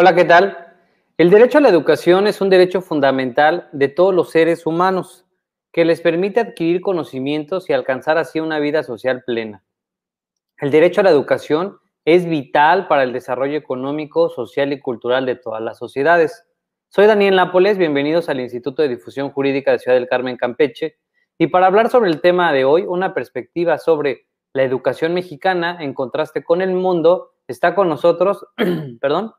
Hola, ¿qué tal? El derecho a la educación es un derecho fundamental de todos los seres humanos que les permite adquirir conocimientos y alcanzar así una vida social plena. El derecho a la educación es vital para el desarrollo económico, social y cultural de todas las sociedades. Soy Daniel Nápoles, bienvenidos al Instituto de Difusión Jurídica de Ciudad del Carmen, Campeche, y para hablar sobre el tema de hoy, una perspectiva sobre la educación mexicana en contraste con el mundo, está con nosotros, perdón,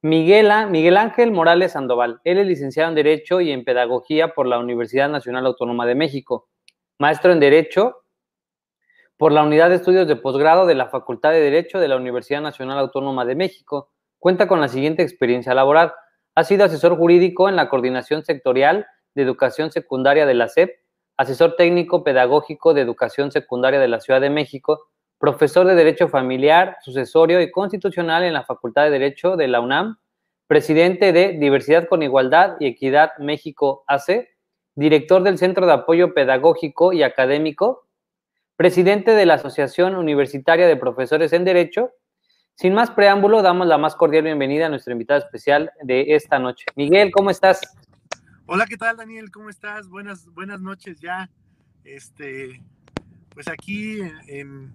Miguel, Ángel Morales Sandoval. Él es licenciado en Derecho y en Pedagogía por la Universidad Nacional Autónoma de México, maestro en Derecho por la Unidad de Estudios de Posgrado de la Facultad de Derecho de la Universidad Nacional Autónoma de México. Cuenta con la siguiente experiencia laboral. Ha sido asesor jurídico en la Coordinación Sectorial de Educación Secundaria de la SEP, asesor técnico pedagógico de Educación Secundaria de la Ciudad de México, profesor de Derecho Familiar, sucesorio y constitucional en la Facultad de Derecho de la UNAM, presidente de Diversidad con Igualdad y Equidad México AC, director del Centro de Apoyo Pedagógico y Académico, presidente de la Asociación Universitaria de Profesores en Derecho. Sin más preámbulo, damos la más cordial bienvenida a nuestro invitado especial de esta noche. Miguel, ¿cómo estás? Hola, ¿qué tal, Daniel? ¿Cómo estás? Buenas, buenas noches ya. Este, pues aquí en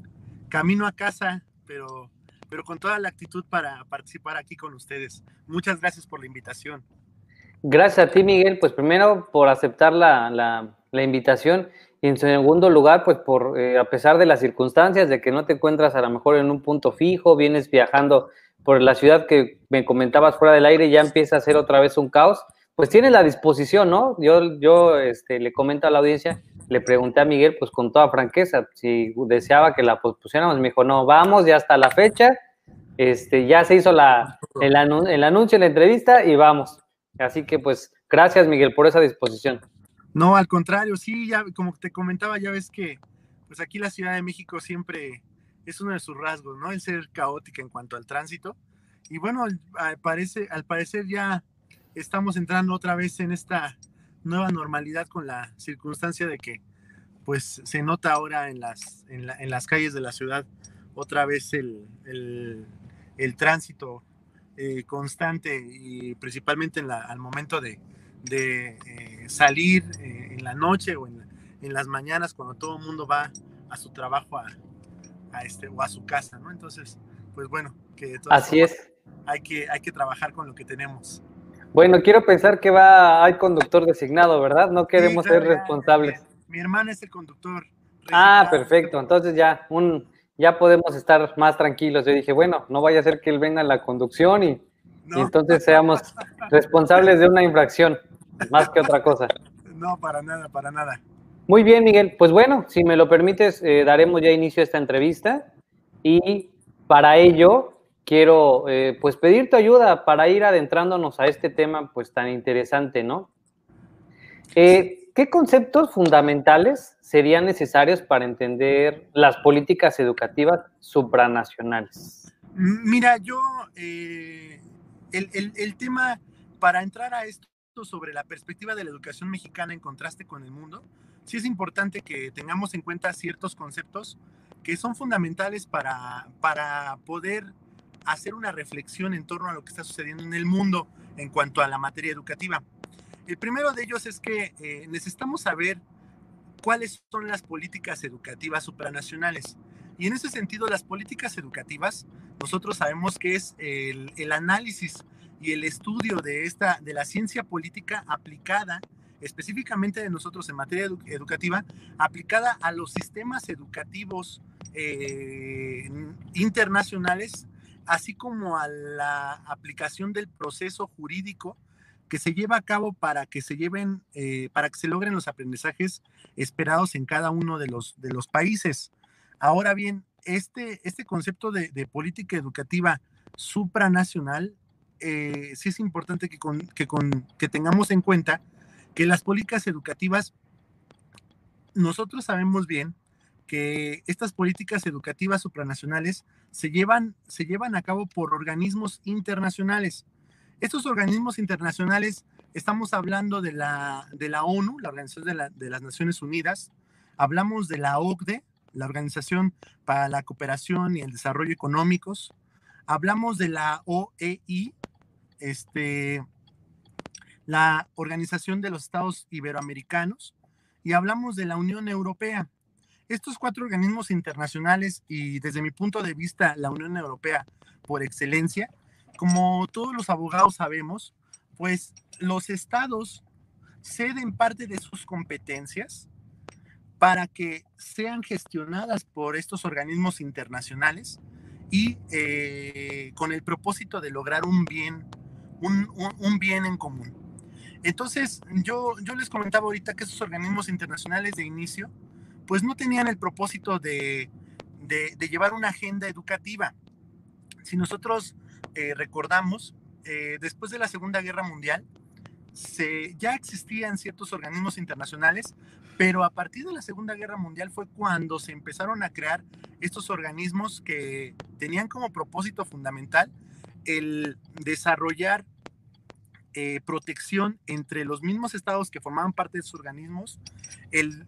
camino a casa, pero, pero con toda la actitud para participar aquí con ustedes. Muchas gracias por la invitación. Gracias a ti, Miguel. Pues primero por aceptar la, la, invitación y en segundo lugar, pues por, eh, a pesar de las circunstancias, de que no te encuentras a lo mejor en un punto fijo, vienes viajando por la ciudad que me comentabas fuera del aire, ya empieza a ser otra vez un caos, pues tienes la disposición, ¿no? Yo, yo este, le comento a la audiencia le pregunté a Miguel, pues con toda franqueza, si deseaba que la pospusiéramos. Me dijo, no, vamos, ya está la fecha, este, ya se hizo la, el, el anuncio, la entrevista y vamos. Así que, pues, gracias, Miguel, por esa disposición. No, al contrario, sí, ya como te comentaba, ya ves que, pues aquí la Ciudad de México siempre es uno de sus rasgos, ¿no? El ser caótica en cuanto al tránsito. Y bueno, al, parece, al parecer ya estamos entrando otra vez en esta nueva normalidad con la circunstancia de que pues se nota ahora en las, en, las calles de la ciudad otra vez el, el, tránsito eh, constante y principalmente en la, al momento de, de eh, salir eh, en la noche o en, en, las mañanas cuando todo el mundo va a su trabajo a, a, este, o a su casa, ¿no? Entonces, pues bueno, que Así es. Hay que, hay que trabajar con lo que tenemos. Bueno, quiero pensar que va, hay conductor designado, ¿verdad? No queremos ser responsables. Mi hermana es el conductor. Ah, perfecto. Entonces ya, un, ya podemos estar más tranquilos. Yo dije, bueno, no vaya a ser que él venga en la conducción y, entonces seamos responsables de una infracción, más que otra cosa. No, para nada, para nada. Muy bien, Miguel. Pues bueno, si me lo permites, eh, daremos ya inicio a esta entrevista y para ello quiero eh, pues pedir tu ayuda para ir adentrándonos a este tema pues tan interesante, ¿no? Eh, ¿Qué conceptos fundamentales serían necesarios para entender las políticas educativas supranacionales? Mira, yo, eh, el, tema, para entrar a esto sobre la perspectiva de la educación mexicana en contraste con el mundo, sí es importante que tengamos en cuenta ciertos conceptos que son fundamentales para, para poder hacer una reflexión en torno a lo que está sucediendo en el mundo en cuanto a la materia educativa. El primero de ellos es que eh, necesitamos saber cuáles son las políticas educativas supranacionales. Y en ese sentido, las políticas educativas, nosotros sabemos que es el, análisis y el estudio de, esta, de la ciencia política aplicada específicamente de nosotros en materia educativa, aplicada a los sistemas educativos eh, internacionales así como a la aplicación del proceso jurídico que se lleva a cabo para que se lleven, eh, para que se logren los aprendizajes esperados en cada uno de los, de los países. Ahora bien, este, este concepto de, política educativa supranacional, eh, sí es importante que, que, que tengamos en cuenta que las políticas educativas, nosotros sabemos bien que estas políticas educativas supranacionales se llevan, se llevan a cabo por organismos internacionales. Estos organismos internacionales, estamos hablando de la, de la ONU, la Organización de, de las Naciones Unidas, hablamos de la OCDE, la Organización para la Cooperación y el Desarrollo Económicos, hablamos de la OEI, este, la Organización de los Estados Iberoamericanos y hablamos de la Unión Europea. Estos cuatro organismos internacionales y desde mi punto de vista la Unión Europea por excelencia, como todos los abogados sabemos, pues los estados ceden parte de sus competencias para que sean gestionadas por estos organismos internacionales y eh, con el propósito de lograr un bien, un, bien en común. Entonces, yo, yo les comentaba ahorita que esos organismos internacionales de inicio, pues no tenían el propósito de, llevar una agenda educativa. Si nosotros eh, recordamos, eh, después de la Segunda Guerra Mundial, se, ya existían ciertos organismos internacionales, pero a partir de la Segunda Guerra Mundial fue cuando se empezaron a crear estos organismos que tenían como propósito fundamental el desarrollar eh, protección entre los mismos estados que formaban parte de esos organismos, el,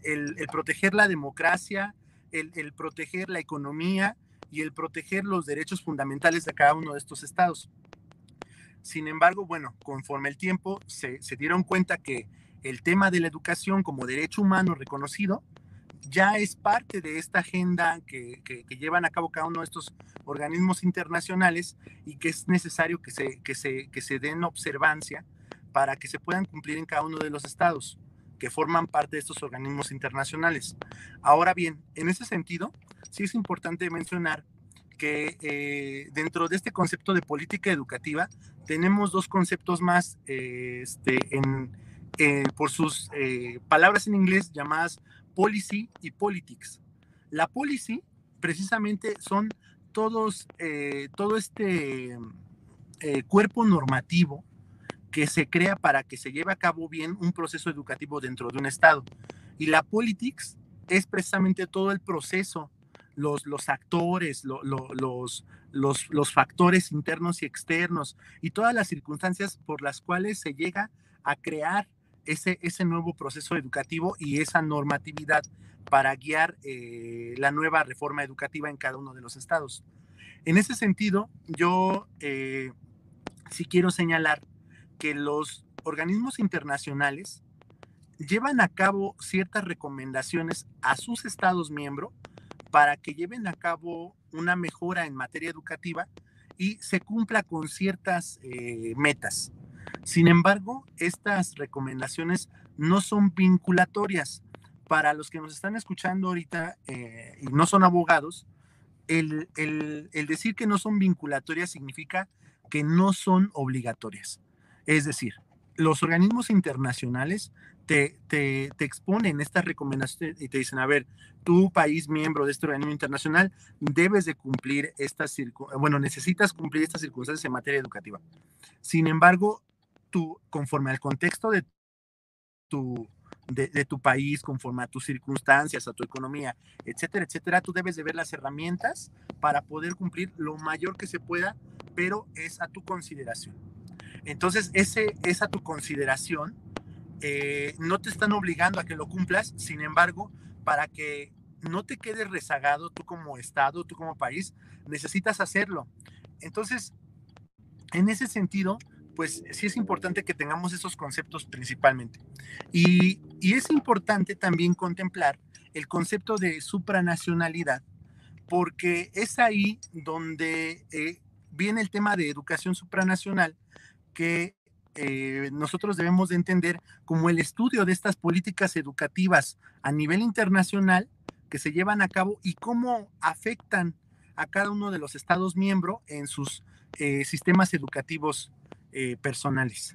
proteger la democracia, el, el, proteger la economía y el proteger los derechos fundamentales de cada uno de estos estados. Sin embargo, bueno, conforme el tiempo se, dieron cuenta que el tema de la educación como derecho humano reconocido ya es parte de esta agenda que, llevan a cabo cada uno de estos organismos internacionales y que es necesario que se, que, se, que se den observancia para que se puedan cumplir en cada uno de los estados que forman parte de estos organismos internacionales. Ahora bien, en ese sentido, sí es importante mencionar que eh, dentro de este concepto de política educativa tenemos dos conceptos más eh, este, eh, por sus palabras en inglés llamadas policy y politics. La policy precisamente son todos, todo este cuerpo normativo que se crea para que se lleve a cabo bien un proceso educativo dentro de un Estado. Y la politics es precisamente todo el proceso los, los actores, los, los factores internos y externos y todas las circunstancias por las cuales se llega a crear ese, ese nuevo proceso educativo y esa normatividad para guiar eh, la nueva reforma educativa en cada uno de los estados. En ese sentido, yo eh, sí quiero señalar que los organismos internacionales llevan a cabo ciertas recomendaciones a sus estados miembros para que lleven a cabo una mejora en materia educativa y se cumpla con ciertas eh, metas. Sin embargo, estas recomendaciones no son vinculatorias. Para los que nos están escuchando ahorita eh, y no son abogados, el, el decir que no son vinculatorias significa que no son obligatorias. Es decir, los organismos internacionales te, te, te, exponen estas recomendaciones y te dicen, a ver, tu país miembro de este organismo internacional debes de cumplir estas, bueno, necesitas cumplir estas circunstancias en materia educativa. Sin embargo, conforme al contexto de tu, de, de, tu país, conforme a tus circunstancias, a tu economía, etcétera, etcétera, tú debes de ver las herramientas para poder cumplir lo mayor que se pueda, pero es a tu consideración. Entonces, ese es a tu consideración eh, no te están obligando a que lo cumplas, sin embargo, para que no te quedes rezagado tú como Estado, tú como país, necesitas hacerlo. Entonces, en ese sentido, pues sí es importante que tengamos esos conceptos principalmente. Y, es importante también contemplar el concepto de supranacionalidad, porque es ahí donde eh, viene el tema de educación supranacional, que eh, nosotros debemos de entender como el estudio de estas políticas educativas a nivel internacional que se llevan a cabo y cómo afectan a cada uno de los Estados miembros en sus eh, sistemas educativos eh, personales.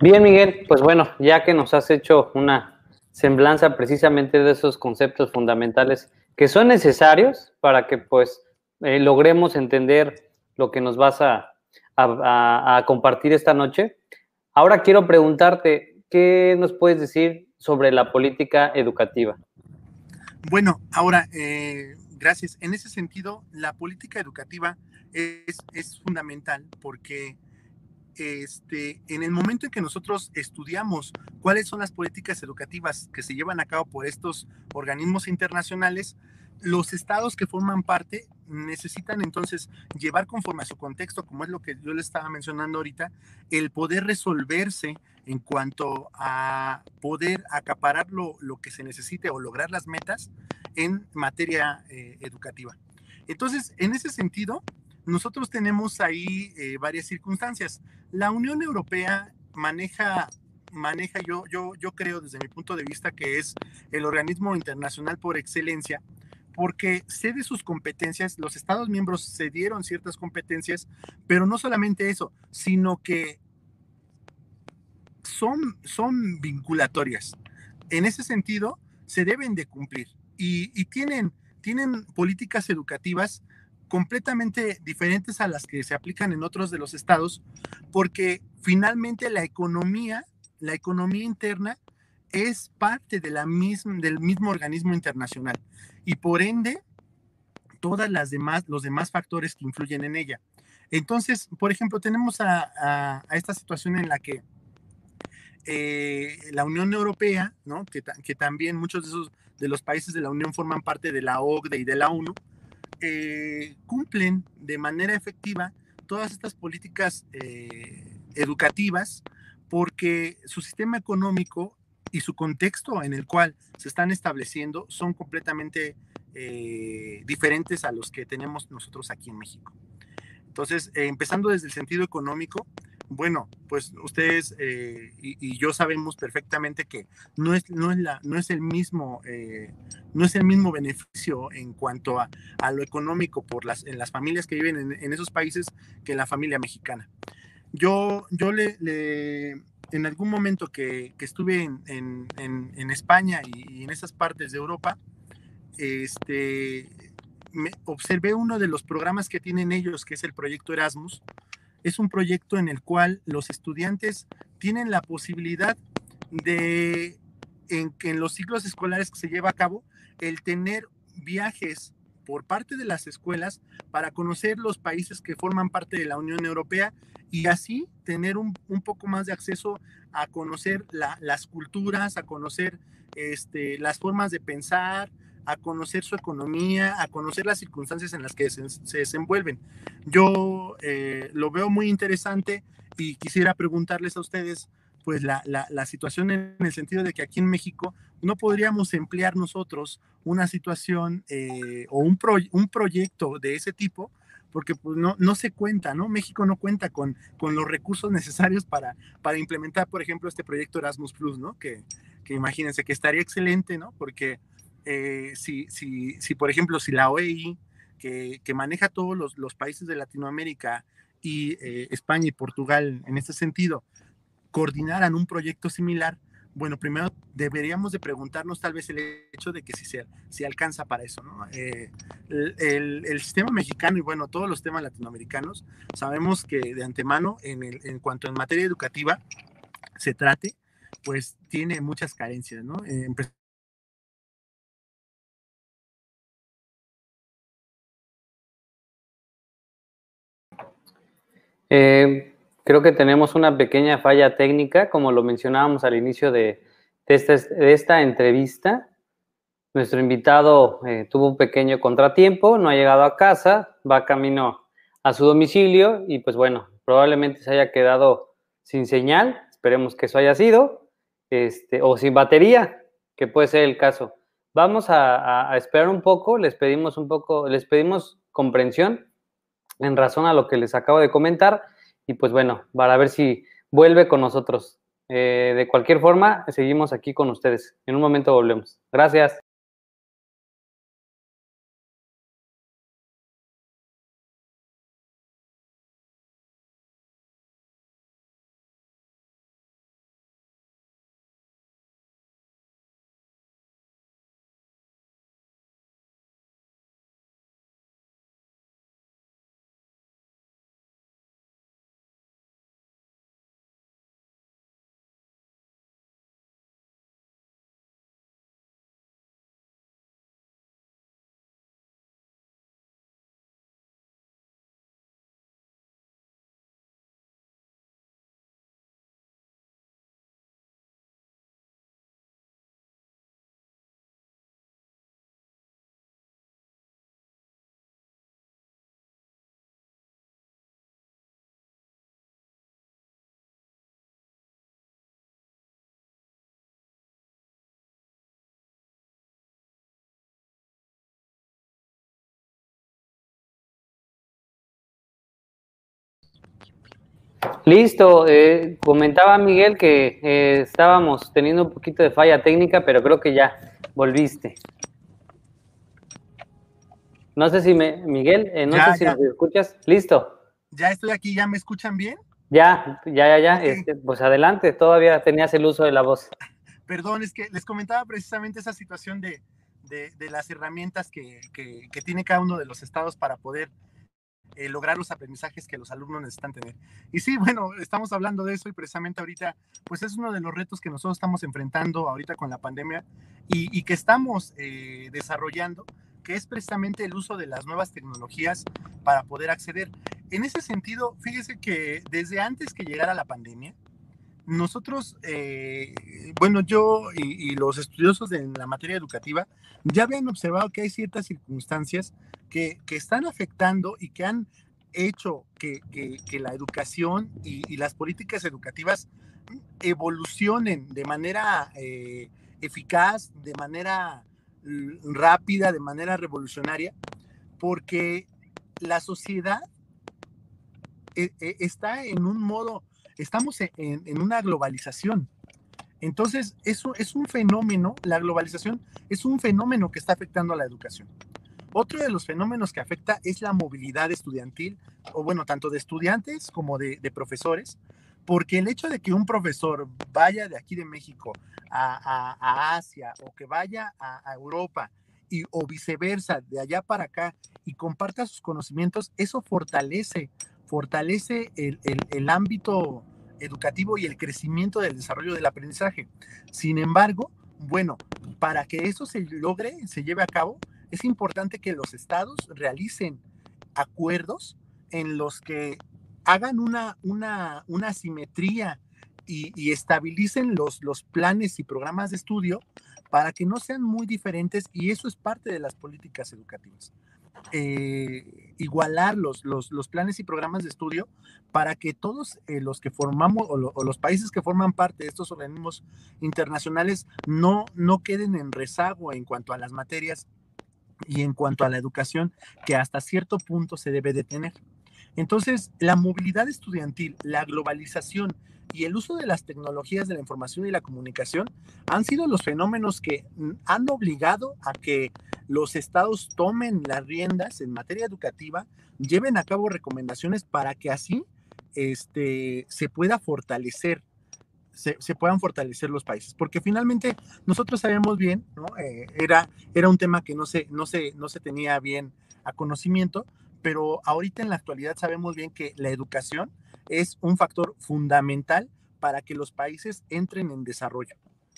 Bien, Miguel, pues bueno, ya que nos has hecho una semblanza precisamente de esos conceptos fundamentales que son necesarios para que pues logremos entender lo que nos vas a, compartir esta noche. Ahora quiero preguntarte, ¿qué nos puedes decir sobre la política educativa? Bueno, ahora, eh, gracias. En ese sentido, la política educativa es, fundamental porque este, en el momento en que nosotros estudiamos cuáles son las políticas educativas que se llevan a cabo por estos organismos internacionales, los estados que forman parte necesitan entonces llevar conforme a su contexto, como es lo que yo le estaba mencionando ahorita, el poder resolverse en cuanto a poder acaparar lo, que se necesite o lograr las metas en materia eh, educativa. Entonces, en ese sentido, nosotros tenemos ahí eh, varias circunstancias. La Unión Europea maneja maneja, yo, yo, yo creo desde mi punto de vista que es el organismo internacional por excelencia porque cede sus competencias, los Estados miembros cedieron ciertas competencias, pero no solamente eso, sino que son, son vinculatorias. En ese sentido, se deben de cumplir y, y tienen, tienen políticas educativas completamente diferentes a las que se aplican en otros de los estados, porque finalmente la economía, la economía interna es parte de la misma, del mismo organismo internacional y por ende todas las demás, los demás factores que influyen en ella. Entonces, por ejemplo, tenemos a, esta situación en la que eh, la Unión Europea, que, también muchos de esos de los países de la Unión forman parte de la OCDE y de la ONU, eh, cumplen de manera efectiva todas estas políticas eh, educativas porque su sistema económico y su contexto en el cual se están estableciendo son completamente eh, diferentes a los que tenemos nosotros aquí en México. Entonces, empezando desde el sentido económico, bueno, pues ustedes eh, y, yo sabemos perfectamente que no es, no es, la, no es, el, mismo, no es el mismo beneficio en cuanto a, lo económico por las, en las familias que viven en, en, esos países que en la familia mexicana. Yo, yo le, en algún momento que, estuve en, España y, en esas partes de Europa, este, me observé uno de los programas que tienen ellos, que es el proyecto Erasmus. Es un proyecto en el cual los estudiantes tienen la posibilidad de, en, en los ciclos escolares que se lleva a cabo, el tener viajes por parte de las escuelas para conocer los países que forman parte de la Unión Europea y así tener un, poco más de acceso a conocer las culturas, a conocer este, las formas de pensar, a conocer su economía, a conocer las circunstancias en las que se, desenvuelven. Yo eh, lo veo muy interesante y quisiera preguntarles a ustedes, pues la, situación en el sentido de que aquí en México no podríamos emplear nosotros una situación eh, o un, un proyecto de ese tipo porque pues, no, no se cuenta, ¿no? México no cuenta con, con los recursos necesarios para, para implementar, por ejemplo, este proyecto Erasmus Plus, ¿no? Que, que imagínense que estaría excelente, ¿no? Porque eh, si, si, si, por ejemplo, si la OEI, que, maneja todos los, países de Latinoamérica y eh, España y Portugal en este sentido, coordinaran un proyecto similar, bueno, primero deberíamos de preguntarnos tal vez el hecho de que si se si alcanza para eso, ¿no? Eh, el, sistema mexicano y bueno, todos los temas latinoamericanos, sabemos que de antemano, en, el, en cuanto en materia educativa se trate, pues tiene muchas carencias, ¿no? Creo que tenemos una pequeña falla técnica, como lo mencionábamos al inicio de, esta, entrevista. Nuestro invitado eh, tuvo un pequeño contratiempo, no ha llegado a casa, va camino a su domicilio y pues bueno, probablemente se haya quedado sin señal, esperemos que eso haya sido, este, o sin batería, que puede ser el caso. Vamos a, a esperar un poco, les pedimos un poco, les pedimos comprensión en razón a lo que les acabo de comentar y pues bueno, para ver si vuelve con nosotros. Eh, de cualquier forma, seguimos aquí con ustedes. En un momento volvemos. Gracias. Listo, eh, comentaba Miguel que eh, estábamos teniendo un poquito de falla técnica, pero creo que ya volviste. No sé si me, Miguel, eh, no sé si nos escuchas. Listo. Ya estoy aquí, ¿ya me escuchan bien? Ya, ya, ya, ya. Este, pues adelante, todavía tenías el uso de la voz. Perdón, es que les comentaba precisamente esa situación de, las herramientas que, que tiene cada uno de los estados para poder eh, lograr los aprendizajes que los alumnos necesitan tener. Y sí, bueno, estamos hablando de eso y precisamente ahorita, pues es uno de los retos que nosotros estamos enfrentando ahorita con la pandemia y, que estamos eh, desarrollando, que es precisamente el uso de las nuevas tecnologías para poder acceder. En ese sentido, fíjese que desde antes que llegara la pandemia, nosotros, eh, bueno, yo y, los estudiosos de la materia educativa ya habían observado que hay ciertas circunstancias que, están afectando y que han hecho que, la educación y, las políticas educativas evolucionen de manera eh, eficaz, de manera rápida, de manera revolucionaria, porque la sociedad eh, está en un modo estamos en, una globalización. Entonces, eso es un fenómeno, la globalización es un fenómeno que está afectando a la educación. Otro de los fenómenos que afecta es la movilidad estudiantil, o bueno, tanto de estudiantes como de, profesores, porque el hecho de que un profesor vaya de aquí de México a, Asia o que vaya a, Europa y, o viceversa, de allá para acá, y comparta sus conocimientos, eso fortalece fortalece el, ámbito educativo y el crecimiento del desarrollo del aprendizaje. Sin embargo, bueno, para que eso se logre, se lleve a cabo, es importante que los estados realicen acuerdos en los que hagan una, una, una simetría y, estabilicen los, los planes y programas de estudio para que no sean muy diferentes y eso es parte de las políticas educativas. Eh, igualar los, los, planes y programas de estudio para que todos eh, los que formamos o, los países que forman parte de estos organismos internacionales no, no queden en rezago en cuanto a las materias y en cuanto a la educación que hasta cierto punto se debe de tener. Entonces, la movilidad estudiantil, la globalización y el uso de las tecnologías de la información y la comunicación han sido los fenómenos que han obligado a que los estados tomen las riendas en materia educativa, lleven a cabo recomendaciones para que así este, se pueda fortalecer se, puedan fortalecer los países, porque finalmente nosotros sabemos bien, ¿no? Eh, era, era un tema que no se, no, se, no se tenía bien a conocimiento, pero ahorita en la actualidad sabemos bien que la educación es un factor fundamental para que los países entren en desarrollo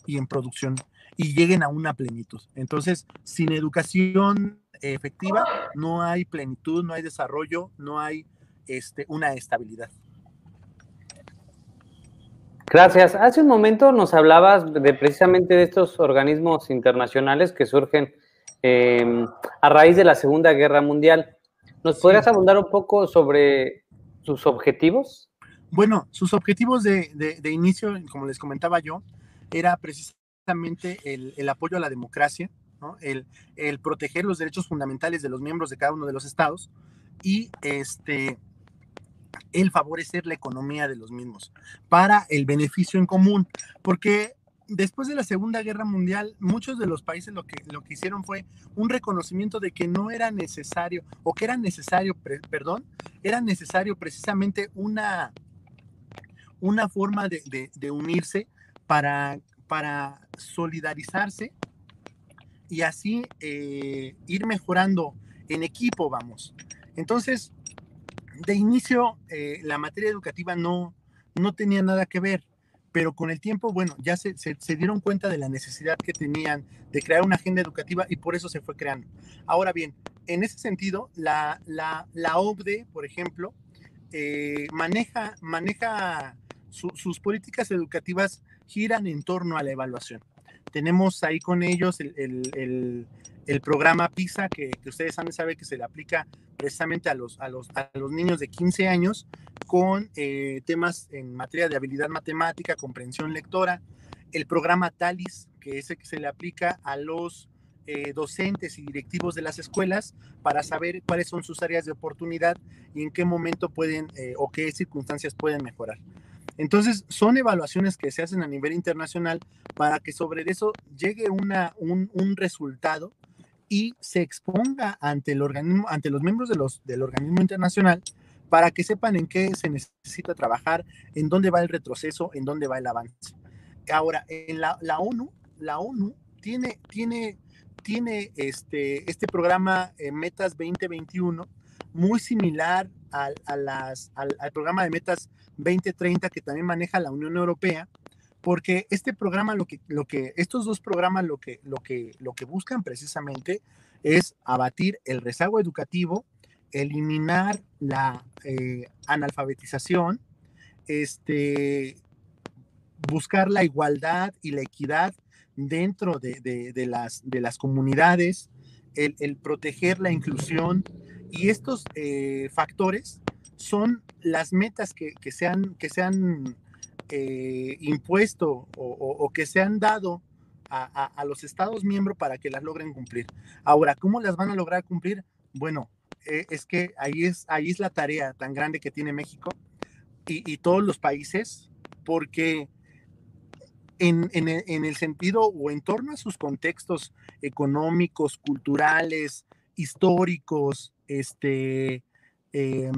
y en producción y lleguen a una plenitud. Entonces, sin educación efectiva no hay plenitud, no hay desarrollo, no hay este, una estabilidad. Gracias. Hace un momento nos hablabas de precisamente de estos organismos internacionales que surgen em, a raíz de la Segunda Guerra Mundial. ¿Nos podrías abundar un poco sobre sus objetivos? Bueno, sus objetivos de, inicio, como les comentaba yo, era precisamente el, apoyo a la democracia, el, proteger los derechos fundamentales de los miembros de cada uno de los estados y este, el favorecer la economía de los mismos para el beneficio en común, porque después de la Segunda Guerra Mundial, muchos de los países lo que, lo que hicieron fue un reconocimiento de que no era necesario, o que era necesario, perdón, era necesario precisamente una, una forma de, unirse para, para solidarizarse y así eh, ir mejorando en equipo, vamos. Entonces, de inicio, eh, la materia educativa no, no tenía nada que ver pero con el tiempo, bueno, ya se, dieron cuenta de la necesidad que tenían de crear una agenda educativa y por eso se fue creando. Ahora bien, en ese sentido, la, la, la OCDE, por ejemplo, eh, maneja, maneja sus políticas educativas giran en torno a la evaluación. Tenemos ahí con ellos el, el programa PISA, que, ustedes saben, sabe que se le aplica precisamente a los, a los, a los niños de 15 años con eh, temas en materia de habilidad matemática, comprensión lectora, el programa TALIS, que es el que se le aplica a los eh, docentes y directivos de las escuelas para saber cuáles son sus áreas de oportunidad y en qué momento pueden eh, o qué circunstancias pueden mejorar. Entonces, son evaluaciones que se hacen a nivel internacional para que sobre eso llegue una, un, un resultado y se exponga ante el organismo, ante los miembros de los, del organismo internacional para que sepan en qué se necesita trabajar, en dónde va el retroceso, en dónde va el avance. Ahora, en la, la ONU, la ONU tiene, tiene, tiene este, este programa eh, Metas 2021 muy similar a al, al, programa de Metas 2030 que también maneja la Unión Europea, porque este programa, lo que, lo que, estos dos programas lo que, lo, que, lo que buscan precisamente es abatir el rezago educativo, eliminar la eh, analfabetización, este, buscar la igualdad y la equidad dentro de, de, las, de las comunidades, el, proteger la inclusión y estos eh, factores son las metas que, que que se han eh, impuesto o, que se han dado a, los estados miembros para que las logren cumplir. Ahora, ¿cómo las van a lograr cumplir? Bueno, eh, es que ahí es, ahí es la tarea tan grande que tiene México y, todos los países, porque en, el sentido o en torno a sus contextos económicos, culturales, históricos, este, eh,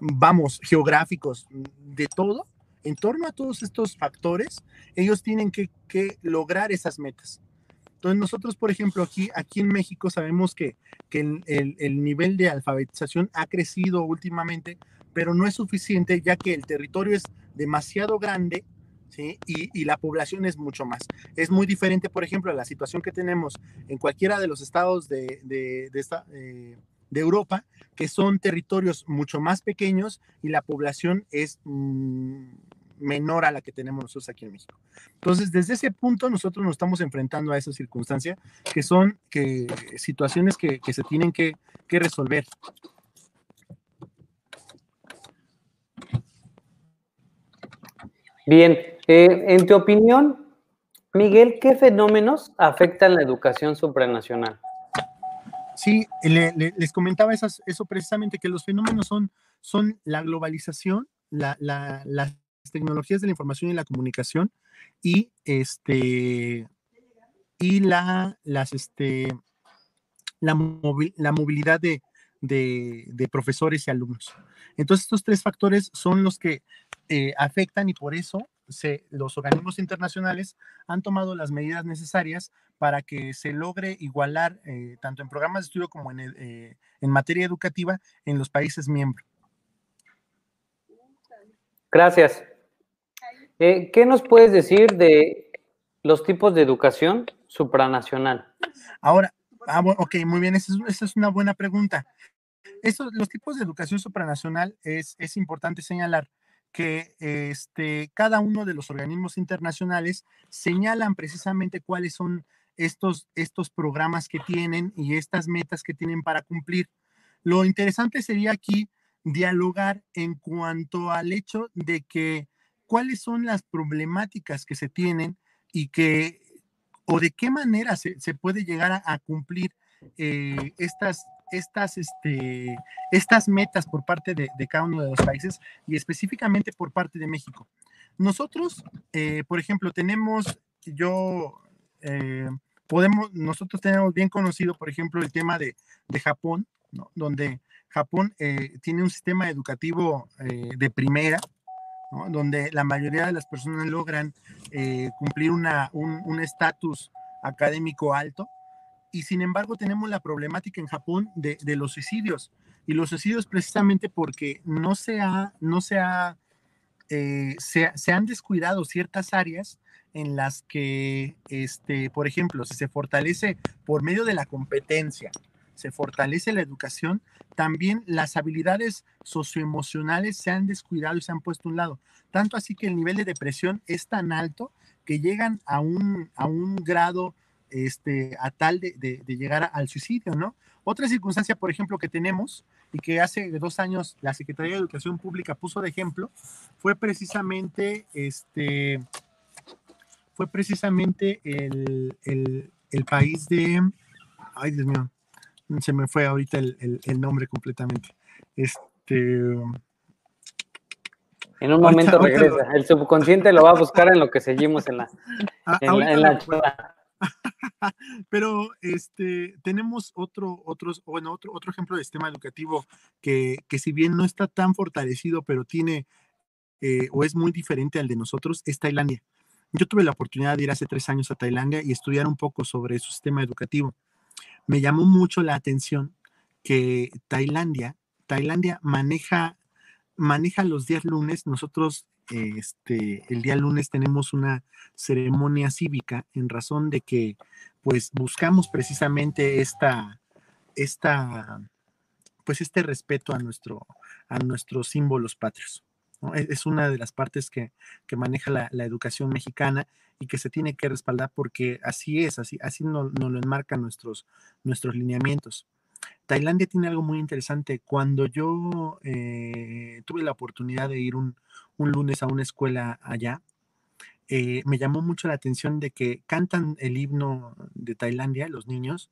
vamos, geográficos, de todo, en torno a todos estos factores, ellos tienen que, que lograr esas metas. Entonces nosotros, por ejemplo, aquí, aquí en México sabemos que, que el, el, el, nivel de alfabetización ha crecido últimamente, pero no es suficiente ya que el territorio es demasiado grande ¿sí? y, y, la población es mucho más. Es muy diferente, por ejemplo, a la situación que tenemos en cualquiera de los estados de, de, de, esta, eh, de Europa, que son territorios mucho más pequeños y la población es mmm, menor a la que tenemos nosotros aquí en México. Entonces, desde ese punto, nosotros nos estamos enfrentando a esa circunstancia, que son que, situaciones que, que se tienen que, que resolver. Bien, eh, en tu opinión, Miguel, ¿qué fenómenos afectan la educación supranacional? Sí, le, le, les comentaba esas, eso precisamente, que los fenómenos son, son la globalización, la, la, tecnologías de la información y la comunicación y este y la las este la, movi la movilidad de, de, profesores y alumnos. Entonces, estos tres factores son los que eh, afectan y por eso se, los organismos internacionales han tomado las medidas necesarias para que se logre igualar eh, tanto en programas de estudio como en, eh, en materia educativa en los países miembros. Gracias. Eh, ¿Qué nos puedes decir de los tipos de educación supranacional? Ahora, ah, ok, muy bien, esa es, esa es una buena pregunta. Estos, los tipos de educación supranacional es, es importante señalar que este, cada uno de los organismos internacionales señalan precisamente cuáles son estos, estos programas que tienen y estas metas que tienen para cumplir. Lo interesante sería aquí dialogar en cuanto al hecho de que cuáles son las problemáticas que se tienen y que, o de qué manera se, puede llegar a, cumplir eh, estas, estas, este, estas metas por parte de, cada uno de los países y específicamente por parte de México. Nosotros, eh, por ejemplo, tenemos, yo, eh, podemos, nosotros tenemos bien conocido, por ejemplo, el tema de, de Japón, donde Japón tiene un sistema educativo de primera, donde la mayoría de las personas logran eh, cumplir un estatus académico alto, y sin embargo tenemos la problemática en Japón de, de, los suicidios. Y los suicidios precisamente porque no se, ha, no se, ha, eh, se, se, han descuidado ciertas áreas en las que, este, por ejemplo, si se fortalece por medio de la competencia, se fortalece la educación, también las habilidades socioemocionales se han descuidado y se han puesto a un lado. Tanto así que el nivel de depresión es tan alto que llegan a un, a un grado este, a tal de, de, llegar al suicidio, ¿no? Otra circunstancia, por ejemplo, que tenemos y que hace dos años la Secretaría de Educación Pública puso de ejemplo, fue precisamente, este, fue precisamente el, el, el país de, ay Dios mío, se me fue ahorita el, nombre completamente. Este... En un momento regresa. El subconsciente lo va a buscar en lo que seguimos en la, ah, en la, Pero este, tenemos otro, otros, bueno, otro, otro ejemplo de sistema educativo que, que si bien no está tan fortalecido, pero tiene eh, o es muy diferente al de nosotros, es Tailandia. Yo tuve la oportunidad de ir hace tres años a Tailandia y estudiar un poco sobre su sistema educativo. Me llamó mucho la atención que Tailandia, Tailandia maneja, maneja los días lunes. Nosotros este, el día lunes tenemos una ceremonia cívica en razón de que pues buscamos precisamente esta, esta, pues este respeto a, nuestro, a nuestros símbolos patrios. Es una de las partes que, maneja la, educación mexicana y que se tiene que respaldar porque así es, así, así nos, lo enmarcan nuestros, nuestros lineamientos. Tailandia tiene algo muy interesante. Cuando yo eh, tuve la oportunidad de ir un, lunes a una escuela allá, eh, me llamó mucho la atención de que cantan el himno de Tailandia, los niños,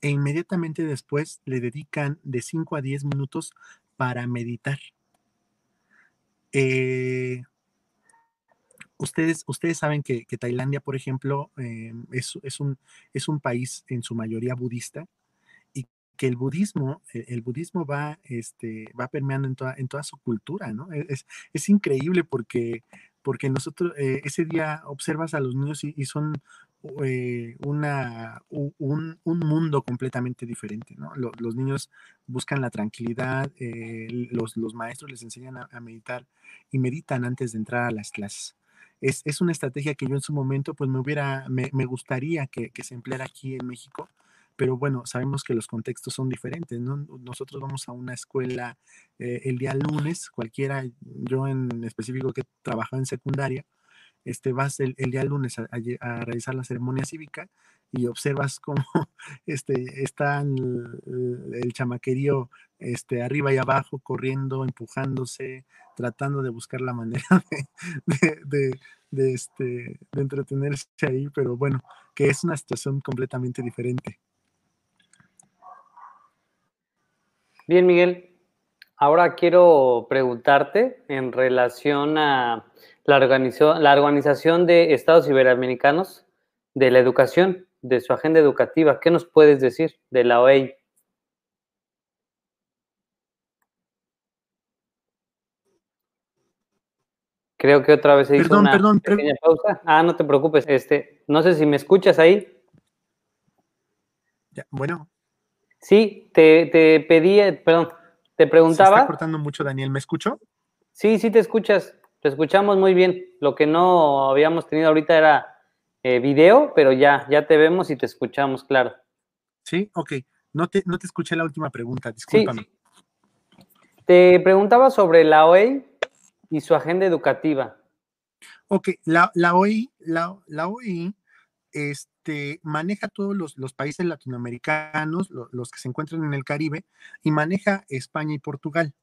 e inmediatamente después le dedican de 5 a 10 minutos para meditar. Eh, ustedes, ustedes saben que, Tailandia, por ejemplo, eh, es, un, es un país en su mayoría budista y que el budismo, e, el, budismo va, este, va permeando en toda, en toda su cultura, ¿no? E, es, es increíble porque, porque nosotros eh, ese día observas a los niños y son eh, una, un, mundo completamente diferente. ¿no? Los, niños buscan la tranquilidad, eh, los, maestros les enseñan a, meditar y meditan antes de entrar a las clases. Es, una estrategia que yo en su momento pues me hubiera, me, gustaría que, se empleara aquí en México, pero bueno, sabemos que los contextos son diferentes, ¿no? Nosotros vamos a una escuela eh, el día lunes, cualquiera, yo en específico que trabajo en secundaria, este, vas el, día lunes a, realizar la ceremonia cívica y observas cómo este, están el, chamaquerío este, arriba y abajo, corriendo, empujándose, tratando de buscar la manera de, este, de entretenerse ahí, pero bueno, que es una situación completamente diferente. Bien, Miguel. Ahora quiero preguntarte en relación a la, la Organización de Estados Iberoamericanos de la Educación, de su agenda educativa. ¿Qué nos puedes decir de la OEI? Creo que otra vez se hizo una pequeña pausa. Ah, no te preocupes. Este, no sé si me escuchas ahí. bueno. Sí, te, te pedí, perdón, te preguntaba. Se está cortando mucho, Daniel. ¿Me escucho? Sí, sí te escuchas. Te escuchamos muy bien. Lo que no habíamos tenido ahorita era eh, video, pero ya, ya te vemos y te escuchamos, claro. Sí, ok. No te, no te escuché la última pregunta, discúlpame. Te preguntaba sobre la OEI y su agenda educativa. Ok, la, la OEI, la, OEI este, maneja todos los, países latinoamericanos, los que se encuentran en el Caribe, y maneja España y Portugal.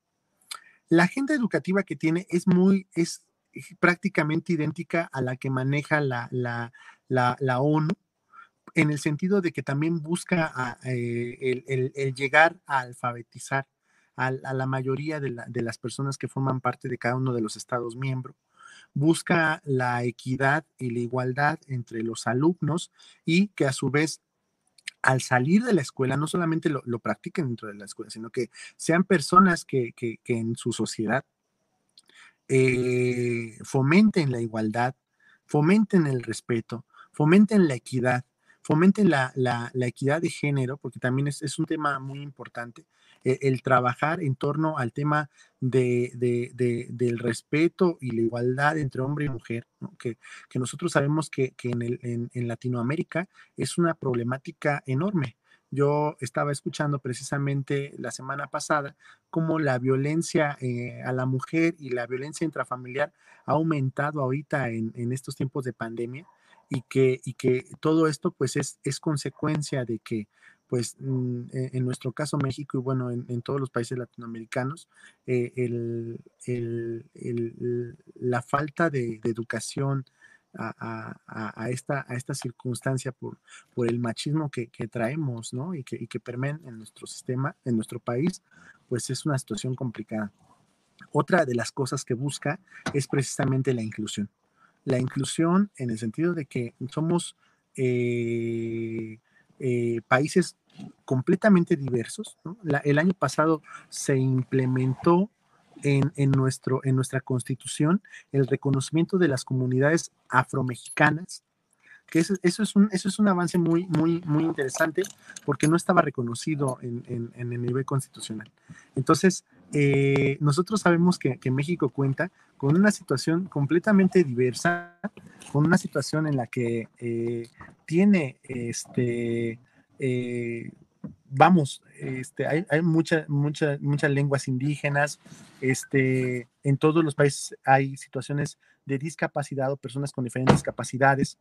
La agenda educativa que tiene es muy, es prácticamente idéntica a la que maneja la, ONU, en el sentido de que también busca eh, el, llegar a alfabetizar a, la mayoría de, las personas que forman parte de cada uno de los Estados miembros. Busca la equidad y la igualdad entre los alumnos y que a su vez al salir de la escuela no solamente lo, practiquen dentro de la escuela, sino que sean personas que, en su sociedad eh, fomenten la igualdad, fomenten el respeto, fomenten la equidad, fomenten la, equidad de género, porque también es, un tema muy importante, eh, el trabajar en torno al tema del respeto y la igualdad entre hombre y mujer, que, nosotros sabemos que, en, Latinoamérica es una problemática enorme. Yo estaba escuchando precisamente la semana pasada cómo la violencia eh, a la mujer y la violencia intrafamiliar ha aumentado ahorita en, en estos tiempos de pandemia y que, y que todo esto pues es, es consecuencia de que pues mm, e, en nuestro caso México y bueno, en, todos los países latinoamericanos, eh, el, el, la falta de, educación a, esta, a esta circunstancia por, por el machismo que, traemos, ¿no? Y que, y que permean en nuestro sistema, en nuestro país, pues es una situación complicada. Otra de las cosas que busca es precisamente la inclusión. La inclusión en el sentido de que somos eh, eh, países completamente diversos. el año pasado se implementó en, nuestro, en nuestra constitución el reconocimiento de las comunidades afromexicanas, que eso, es, un, eso es un avance muy, muy, muy interesante porque no estaba reconocido en, el nivel constitucional. Entonces, eh, nosotros sabemos que, México cuenta con una situación completamente diversa, con una situación en la que eh, tiene este, eh, vamos, este, hay, hay muchas muchas lenguas indígenas, este, en todos los países hay situaciones de discapacidad o personas con diferentes capacidades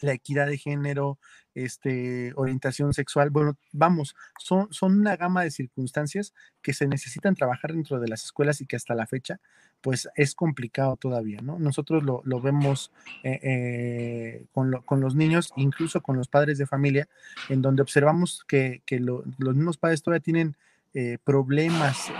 la equidad de género, este, orientación sexual, bueno, vamos, son, son una gama de circunstancias que se necesitan trabajar dentro de las escuelas y que hasta la fecha, pues es complicado todavía, ¿no? Nosotros lo, vemos eh, eh, con, los niños, incluso con los padres de familia, en donde observamos que, los mismos padres todavía tienen eh, problemas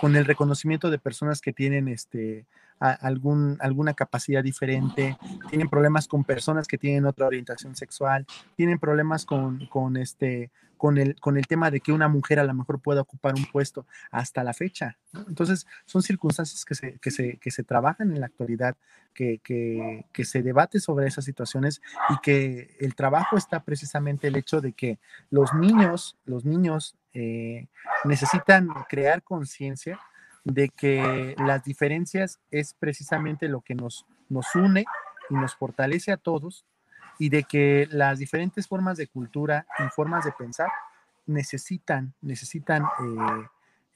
con el reconocimiento de personas que tienen este, algún, alguna capacidad diferente, tienen problemas con personas que tienen otra orientación sexual, tienen problemas con, con, este, con, el, con el tema de que una mujer a lo mejor pueda ocupar un puesto hasta la fecha. Entonces, son circunstancias que se, que se, que se trabajan en la actualidad, que, que, que, se debate sobre esas situaciones y que el trabajo está precisamente el hecho de que los niños, los niños eh, necesitan crear conciencia de que las diferencias es precisamente lo que nos, nos une y nos fortalece a todos y de que las diferentes formas de cultura y formas de pensar necesitan, necesitan eh,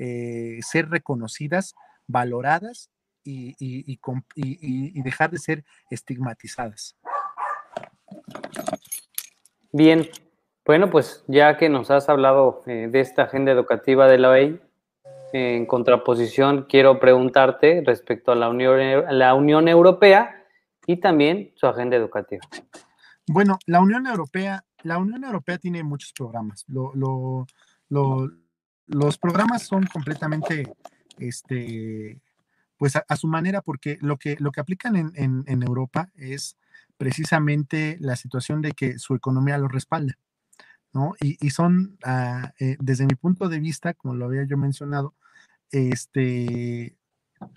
eh, ser reconocidas, valoradas y, y, dejar de ser estigmatizadas. Bien, bueno, pues ya que nos has hablado eh, de esta agenda educativa de la OEI, en contraposición, quiero preguntarte respecto a la Unión, la Unión Europea y también su agenda educativa. Bueno, la Unión Europea, la Unión Europea tiene muchos programas. los programas son completamente, este, pues a, su manera, porque lo que, lo que aplican en, Europa es precisamente la situación de que su economía lo respalda. ¿no? Y, son, ah, eh, desde mi punto de vista, como lo había yo mencionado, este,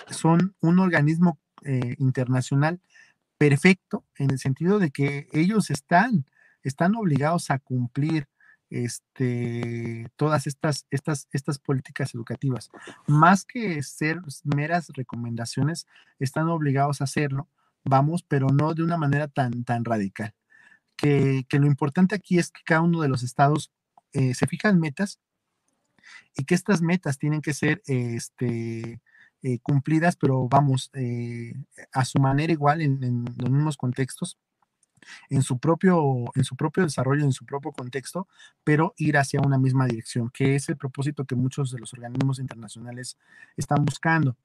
son un organismo eh, internacional perfecto en el sentido de que ellos están, están obligados a cumplir este, todas estas, estas, estas políticas educativas. Más que ser meras recomendaciones, están obligados a hacerlo, vamos, pero no de una manera tan, tan radical. Que, lo importante aquí es que cada uno de los estados eh, se fijan metas y que estas metas tienen que ser este, eh, cumplidas, pero vamos, eh, a su manera igual, en, los mismos contextos, en su, propio, en su propio desarrollo, en su propio contexto, pero ir hacia una misma dirección, que es el propósito que muchos de los organismos internacionales están buscando.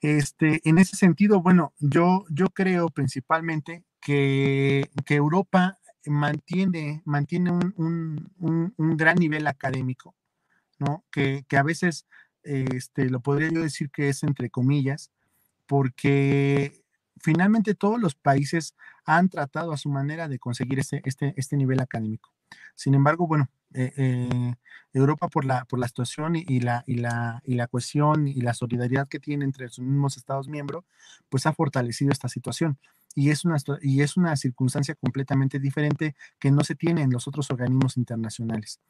Este, en ese sentido, bueno, yo, yo creo principalmente que, que Europa mantiene, mantiene un, un, un, gran nivel académico, que, a veces este, lo podría yo decir que es entre comillas, porque finalmente todos los países han tratado a su manera de conseguir este, este, este nivel académico. Sin embargo, bueno, eh, eh, Europa por la, por la situación y, la, y, la, y la cohesión y la solidaridad que tiene entre sus mismos Estados miembros, pues ha fortalecido esta situación. Y es, una, y es una circunstancia completamente diferente que no se tiene en los otros organismos internacionales.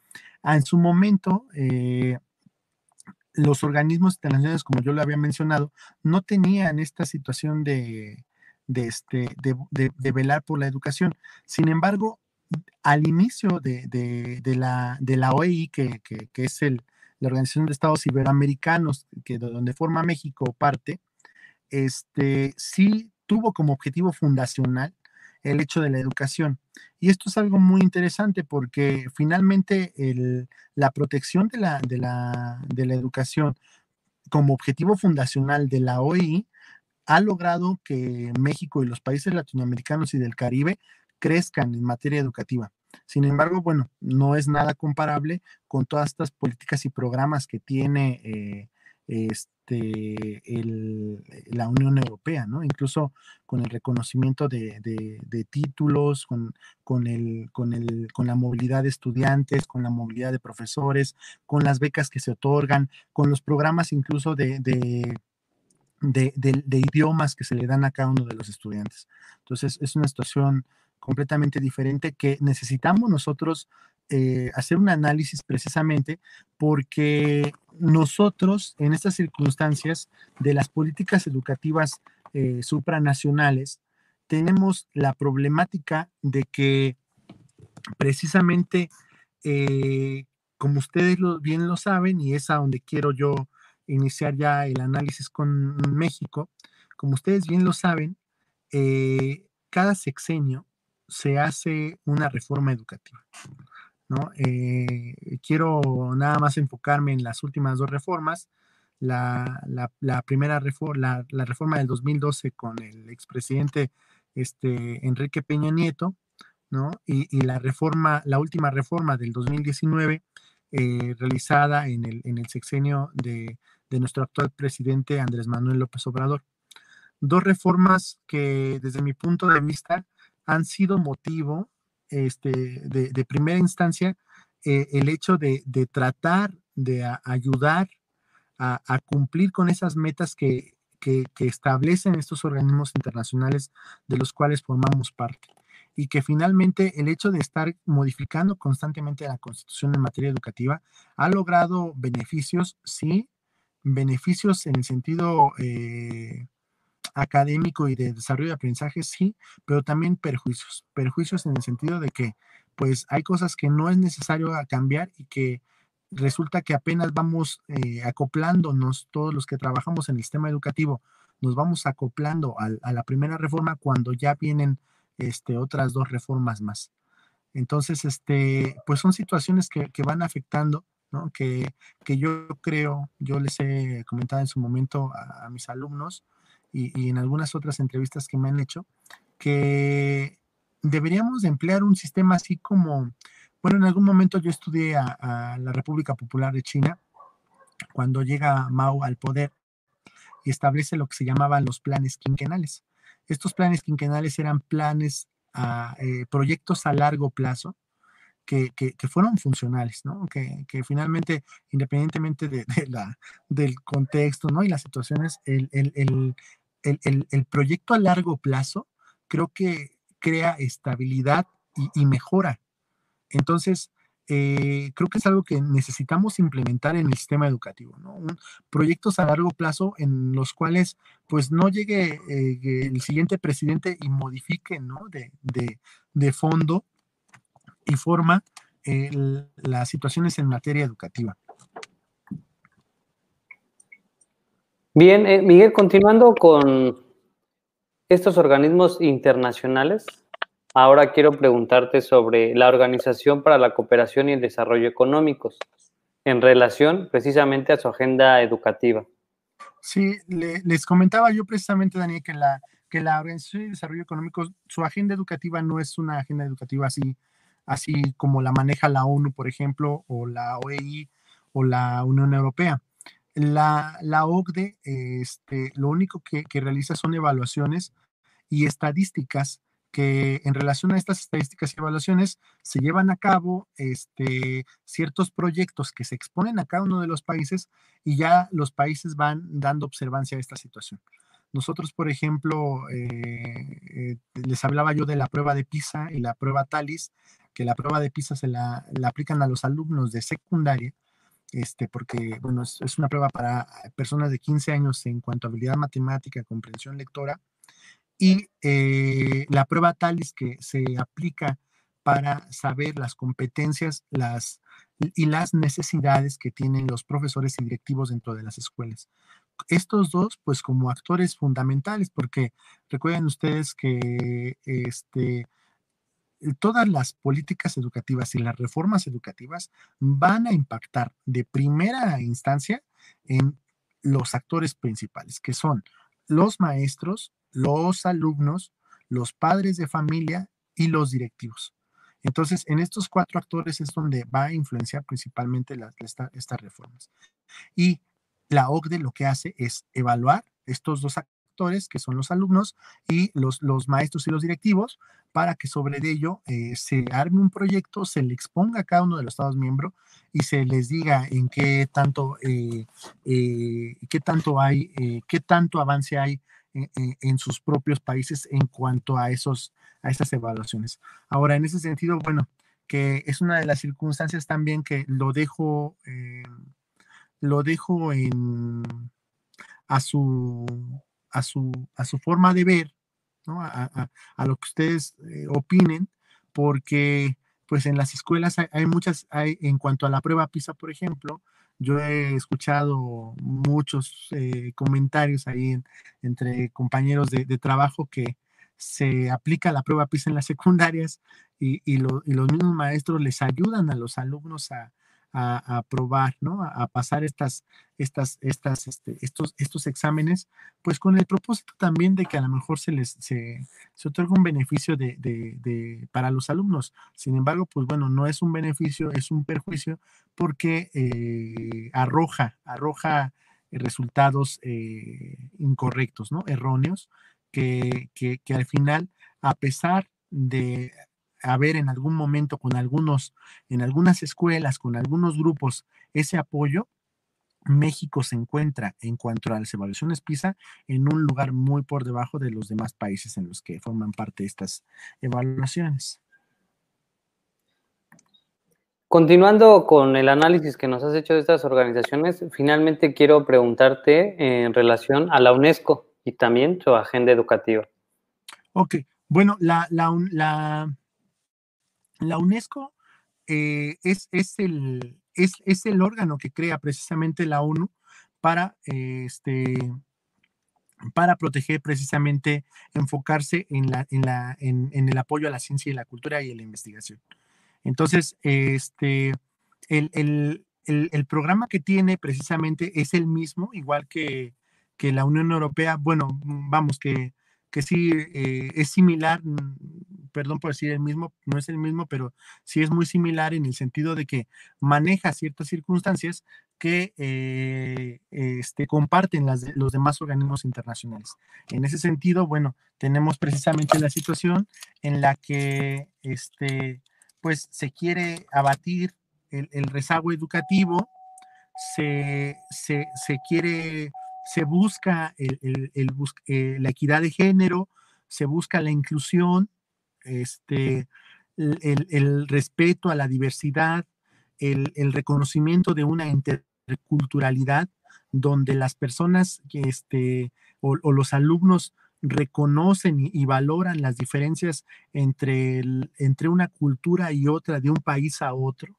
Ah, en su momento, eh, los organismos internacionales, como yo lo había mencionado, no tenían esta situación de, este, de, velar por la educación. Sin embargo, al inicio de, la, la OEI, que, es el, la Organización de Estados Iberoamericanos, que de donde forma México parte, este, sí tuvo como objetivo fundacional el hecho de la educación. Y esto es algo muy interesante porque finalmente la protección de la, de, la, educación como objetivo fundacional de la OEI ha logrado que México y los países latinoamericanos y del Caribe crezcan en materia educativa. Sin embargo, bueno, no es nada comparable con todas estas políticas y programas que tiene eh, este, la Unión Europea, ¿no? Incluso con el reconocimiento de, títulos, con, con, el, con, el, con la movilidad de estudiantes, con la movilidad de profesores, con las becas que se otorgan, con los programas incluso de, de, idiomas que se le dan a cada uno de los estudiantes. Entonces, es una situación completamente diferente que necesitamos nosotros eh, hacer un análisis precisamente porque nosotros en estas circunstancias de las políticas educativas eh, supranacionales tenemos la problemática de que precisamente, eh, como ustedes bien lo saben, y es a donde quiero yo iniciar ya el análisis con México, como ustedes bien lo saben, cada sexenio se hace una reforma educativa. Eh, quiero nada más enfocarme en las últimas dos reformas. La, primera reforma, la, reforma del 2012 con el expresidente este, Enrique Peña Nieto, ¿no? Y, la reforma, la última reforma del 2019 eh, realizada en el, en el sexenio de, de nuestro actual presidente Andrés Manuel López Obrador. Dos reformas que desde mi punto de vista han sido motivo este, de, primera instancia eh, el hecho de, tratar de ayudar a, cumplir con esas metas que, establecen estos organismos internacionales de los cuales formamos parte. Y que finalmente el hecho de estar modificando constantemente la Constitución en materia educativa ha logrado beneficios, sí, beneficios en el sentido eh, académico y de desarrollo de aprendizaje, sí, pero también perjuicios. Perjuicios en el sentido de que, pues, hay cosas que no es necesario cambiar y que resulta que apenas vamos eh, acoplándonos, todos los que trabajamos en el sistema educativo, nos vamos acoplando a, la primera reforma cuando ya vienen este, otras dos reformas más. Entonces, este, pues son situaciones que, van afectando, ¿no? Que, que, yo creo, yo les he comentado en su momento a mis alumnos, y, en algunas otras entrevistas que me han hecho, que deberíamos de emplear un sistema así como, bueno, en algún momento yo estudié a, la República Popular de China, cuando llega Mao al poder y establece lo que se llamaban los planes quinquenales. Estos planes quinquenales eran planes, a, eh, proyectos a largo plazo, que, que, fueron funcionales, ¿no? Que, que finalmente, independientemente de, la, del contexto, ¿no? Y las situaciones, el, el, proyecto a largo plazo creo que crea estabilidad y, mejora. Entonces, eh, creo que es algo que necesitamos implementar en el sistema educativo, ¿no? proyectos a largo plazo en los cuales pues no llegue eh, el siguiente presidente y modifique, ¿no? De, de, fondo y forma las situaciones en materia educativa. Bien, eh, Miguel, continuando con estos organismos internacionales, ahora quiero preguntarte sobre la Organización para la Cooperación y el Desarrollo Económicos en relación precisamente a su agenda educativa. Sí, les comentaba yo precisamente, Daniel, que la, que la Organización de Desarrollo Económico, su agenda educativa no es una agenda educativa así, así como la maneja la ONU, por ejemplo, o la OEI o la Unión Europea la, la OCDE este, lo único que, realiza son evaluaciones y estadísticas que en relación a estas estadísticas y evaluaciones se llevan a cabo este, ciertos proyectos que se exponen a cada uno de los países y ya los países van dando observancia a esta situación. Nosotros, por ejemplo, eh, eh, les hablaba yo de la prueba de PISA y la prueba TALIS, que la prueba de PISA se la aplican a los alumnos de secundaria este, porque, bueno, es, una prueba para personas de 15 años en cuanto a habilidad matemática, comprensión lectora, y eh, la prueba TALIS que se aplica para saber las competencias las, y las necesidades que tienen los profesores y directivos dentro de las escuelas. Estos dos, pues como actores fundamentales, porque recuerden ustedes que este, todas las políticas educativas y las reformas educativas van a impactar de primera instancia en los actores principales, que son los maestros, los alumnos, los padres de familia y los directivos. Entonces, en estos cuatro actores es donde va a influenciar principalmente estas reformas. Y la OCDE lo que hace es evaluar estos dos que son los alumnos y los, los maestros y los directivos, para que sobre ello eh, se arme un proyecto, se le exponga a cada uno de los Estados miembros y se les diga en qué tanto, eh, eh, qué tanto hay, qué tanto avance hay en, sus propios países en cuanto a, esos, a esas evaluaciones. Ahora, en ese sentido, bueno, que es una de las circunstancias también que lo dejo, lo dejo en, a, su, a, su, a su forma de ver, a, lo que ustedes eh, opinen, porque pues en las escuelas hay, muchas, hay, en cuanto a la prueba PISA, por ejemplo, yo he escuchado muchos eh, comentarios ahí entre compañeros de, trabajo que se aplica la prueba PISA en las secundarias y, y, los mismos maestros les ayudan a los alumnos a, a, probar, ¿no? A, pasar estas, estas, estas, este, estos, estos exámenes, pues con el propósito también de que a lo mejor se les se, se otorga un beneficio de, de, de, para los alumnos. Sin embargo, pues bueno, no es un beneficio, es un perjuicio porque eh, arroja, arroja resultados eh, incorrectos, ¿no? Erróneos, que, que, que al final, a pesar de haber en algún momento con algunos, en algunas escuelas, con algunos grupos, ese apoyo, México se encuentra en cuanto a las evaluaciones PISA en un lugar muy por debajo de los demás países en los que forman parte estas evaluaciones. Continuando con el análisis que nos has hecho de estas organizaciones, finalmente quiero preguntarte en relación a la UNESCO y también su agenda educativa. Ok, bueno, la, la, la la UNESCO eh, es, es, el, es, el órgano que crea precisamente la ONU para, este, para proteger precisamente, enfocarse en, la, en, la, en, el apoyo a la ciencia y la cultura y a la investigación. Entonces, este, el, programa que tiene precisamente es el mismo, igual que, que la Unión Europea, bueno, vamos, que, que sí eh, es similar, perdón por decir el mismo, no es el mismo, pero sí es muy similar en el sentido de que maneja ciertas circunstancias que eh, este, comparten las, los demás organismos internacionales. En ese sentido, bueno, tenemos precisamente la situación en la que este, pues, se quiere abatir el, rezago educativo, se, se, se quiere se busca eh, la equidad de género, se busca la inclusión, este, el, respeto a la diversidad, el, reconocimiento de una interculturalidad donde las personas este, o, los alumnos reconocen y, valoran las diferencias entre, entre una cultura y otra, de un país a otro,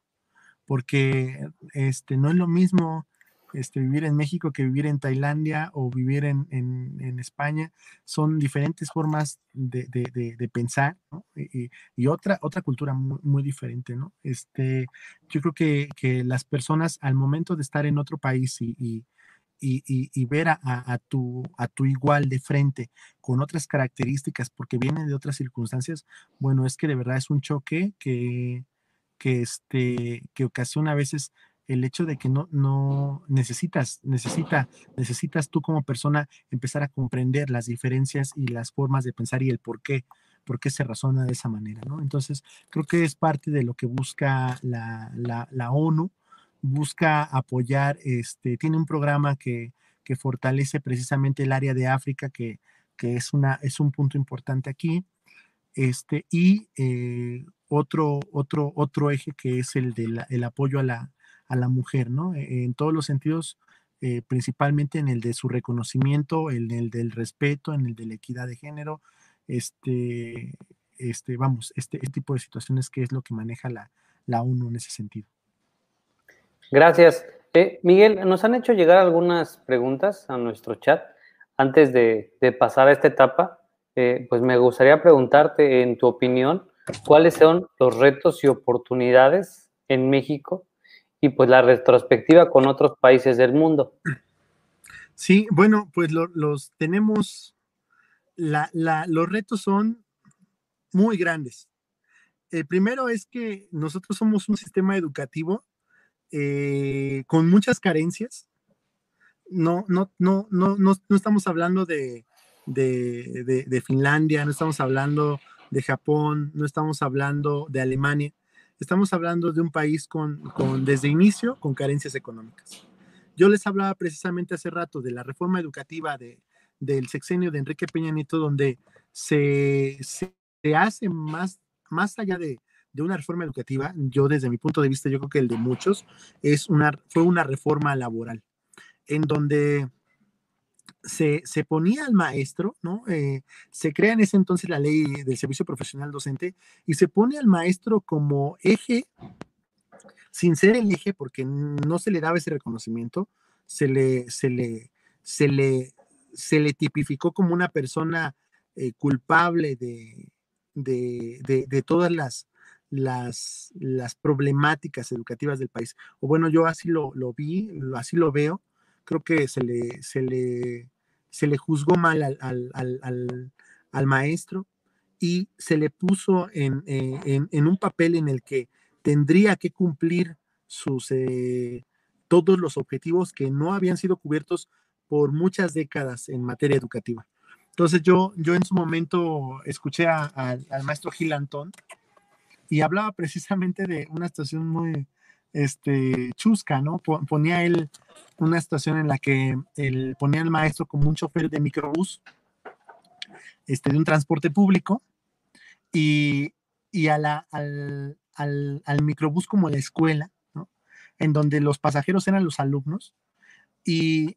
porque este, no es lo mismo este, vivir en México que vivir en Tailandia o vivir en, España. Son diferentes formas de, pensar y, otra, otra cultura muy, diferente. ¿no? Este, yo creo que, las personas al momento de estar en otro país y, y, ver a, tu, a tu igual de frente con otras características porque viene de otras circunstancias, bueno, es que de verdad es un choque que, que, este, que ocasiona a veces el hecho de que no, no necesitas, necesita, necesitas tú como persona empezar a comprender las diferencias y las formas de pensar y el por qué, por qué se razona de esa manera, ¿no? Entonces, creo que es parte de lo que busca la, la, ONU, busca apoyar, este, tiene un programa que, que fortalece precisamente el área de África, que, que es, una, es un punto importante aquí, este, y eh, otro, otro, otro eje que es el del apoyo a la, a la mujer, ¿no? E, en todos los sentidos, eh, principalmente en el de su reconocimiento, en el del respeto, en el de la equidad de género, este, este, vamos, este, este tipo de situaciones que es lo que maneja la, la ONU en ese sentido. Gracias. Eh, Miguel, nos han hecho llegar algunas preguntas a nuestro chat. Antes de, pasar a esta etapa, eh, pues me gustaría preguntarte, en tu opinión, cuáles son los retos y oportunidades en México y pues la retrospectiva con otros países del mundo. Sí, bueno, pues los tenemos, los retos son muy grandes. El primero es que nosotros somos un sistema educativo eh, con muchas carencias. No, no, no, no, no, estamos hablando de, de, Finlandia, no estamos hablando de Japón, no estamos hablando de Alemania, estamos hablando de un país con, con desde inicio con carencias económicas. Yo les hablaba precisamente hace rato de la reforma educativa de, del sexenio de Enrique Peña Nieto, donde se, se, hace más, más allá de, de, una reforma educativa, yo desde mi punto de vista, yo creo que el de muchos, es una, fue una reforma laboral, en donde se, se ponía al maestro, ¿no? Eh, se crea en ese entonces la ley del servicio profesional docente y se pone al maestro como eje sin ser el eje, porque no se le daba ese reconocimiento, se le, se le, se le, se le tipificó como una persona eh, culpable de, de, todas las, las, las, problemáticas educativas del país. O bueno, yo así lo, vi, así lo veo. Creo que se le, se le, se le juzgó mal al, maestro y se le puso en, eh, en, en, un papel en el que tendría que cumplir sus, eh, todos los objetivos que no habían sido cubiertos por muchas décadas en materia educativa. Entonces yo, yo en su momento escuché al maestro Gil Antón y hablaba precisamente de una situación muy este, chusca, ¿no? Ponía él una situación en la que él ponía al maestro como un chofer de microbús, este, de un transporte público, y, y a la, al, al, al microbús como la escuela, ¿no? en donde los pasajeros eran los alumnos, y,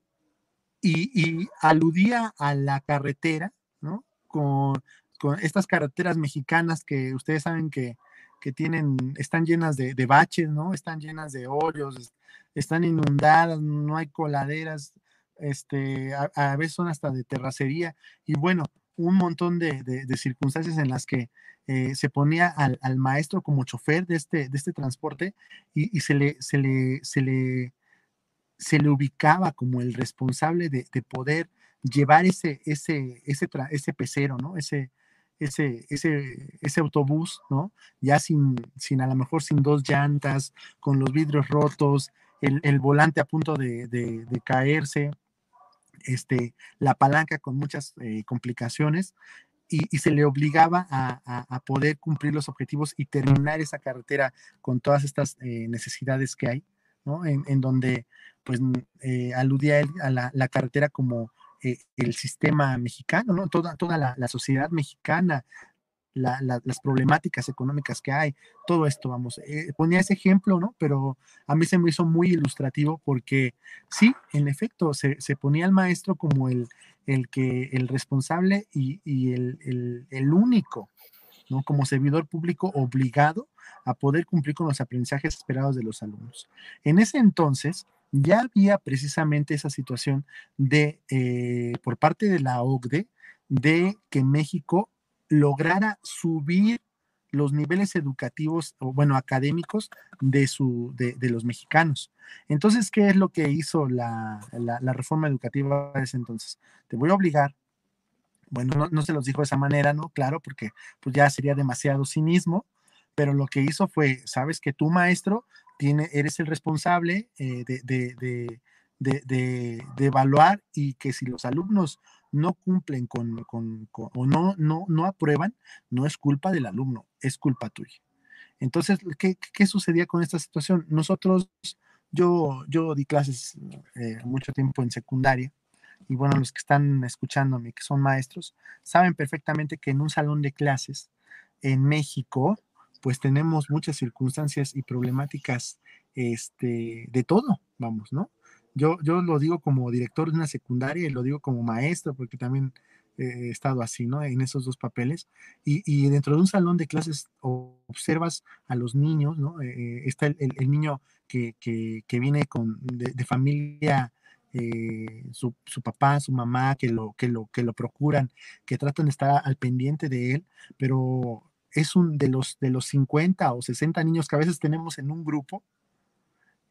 y, aludía a la carretera, ¿no? Con, con, estas carreteras mexicanas que ustedes saben que, que tienen, están llenas de, de, baches, ¿no? Están llenas de hoyos, están inundadas, no hay coladeras, este, a, veces son hasta de terracería, y bueno, un montón de, de, circunstancias en las que eh, se ponía al, maestro como chofer de este, de este transporte y, se, le, se, le, se, le, se le ubicaba como el responsable de, poder llevar ese, ese, ese, ese pecero, ¿no? Ese, ese, ese, ese autobús, ¿no? Ya sin, sin, a lo mejor sin dos llantas, con los vidrios rotos, el, el volante a punto de, de, de caerse, este, la palanca con muchas eh, complicaciones y, se le obligaba a, poder cumplir los objetivos y terminar esa carretera con todas estas eh, necesidades que hay, ¿no? En, donde, pues, eh, aludía a la, carretera como el sistema mexicano, ¿no? Toda, toda la, sociedad mexicana, las problemáticas económicas que hay, todo esto, vamos, eh, ponía ese ejemplo, ¿no? Pero a mí se me hizo muy ilustrativo porque sí, en efecto, se, ponía al maestro como el, el, que, el responsable y, el, el, único, ¿no? Como servidor público obligado a poder cumplir con los aprendizajes esperados de los alumnos. En ese entonces, ya había precisamente esa situación de, eh, por parte de la OCDE, de que México lograra subir los niveles educativos, o bueno, académicos de, su, de, los mexicanos. Entonces, ¿qué es lo que hizo la, reforma educativa de ese entonces? Te voy a obligar, bueno, no, se los dijo de esa manera, ¿no? Claro, porque pues ya sería demasiado cinismo, pero lo que hizo fue, sabes que tu maestro tiene, eres el responsable eh, de, de, de evaluar y que si los alumnos no cumplen con, o no, no, no aprueban, no es culpa del alumno, es culpa tuya. Entonces, ¿qué, qué sucedía con esta situación? Nosotros, yo, yo di clases eh, mucho tiempo en secundaria y bueno, los que están escuchándome, que son maestros, saben perfectamente que en un salón de clases en México, pues tenemos muchas circunstancias y problemáticas este, de todo, vamos, ¿no? Yo, yo lo digo como director de una secundaria y lo digo como maestro, porque también he estado así, ¿no? En esos dos papeles. Y, dentro de un salón de clases observas a los niños, ¿no? Eh, eh, está el, niño que, viene con, de, familia, eh, su, papá, su mamá, que lo, que, lo, que lo procuran, que tratan de estar al pendiente de él, pero es un de los, de los 50 o 60 niños que a veces tenemos en un grupo,